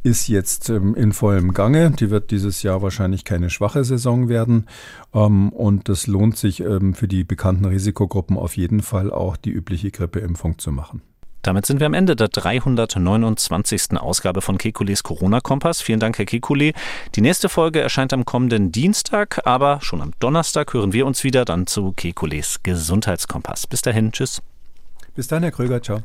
B: ist jetzt ähm, in vollem Gange. Die wird dieses Jahr wahrscheinlich keine schwache Saison werden. Ähm, und es lohnt sich ähm, für die bekannten Risikogruppen auf jeden Fall auch die übliche Grippeimpfung zu machen.
A: Damit sind wir am Ende der 329. Ausgabe von Kekules Corona-Kompass. Vielen Dank, Herr Kekule. Die nächste Folge erscheint am kommenden Dienstag, aber schon am Donnerstag hören wir uns wieder dann zu Kekules Gesundheitskompass. Bis dahin, tschüss.
B: Bis dann, Herr Kröger, ciao.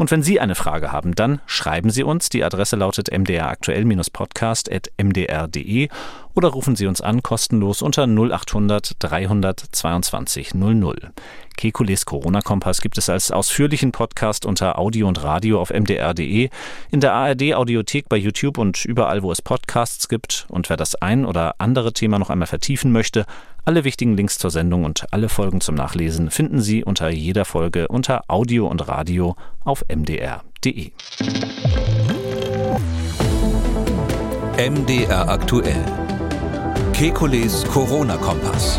A: Und wenn Sie eine Frage haben, dann schreiben Sie uns. Die Adresse lautet mdraktuell-podcast.mdr.de oder rufen Sie uns an kostenlos unter 0800 322 00. Kekules Corona-Kompass gibt es als ausführlichen Podcast unter Audio und Radio auf mdr.de, in der ARD-Audiothek bei YouTube und überall, wo es Podcasts gibt. Und wer das ein oder andere Thema noch einmal vertiefen möchte, alle wichtigen Links zur Sendung und alle Folgen zum Nachlesen finden Sie unter jeder Folge unter Audio und Radio auf mdr.de.
D: MDR aktuell. Kekules Corona-Kompass.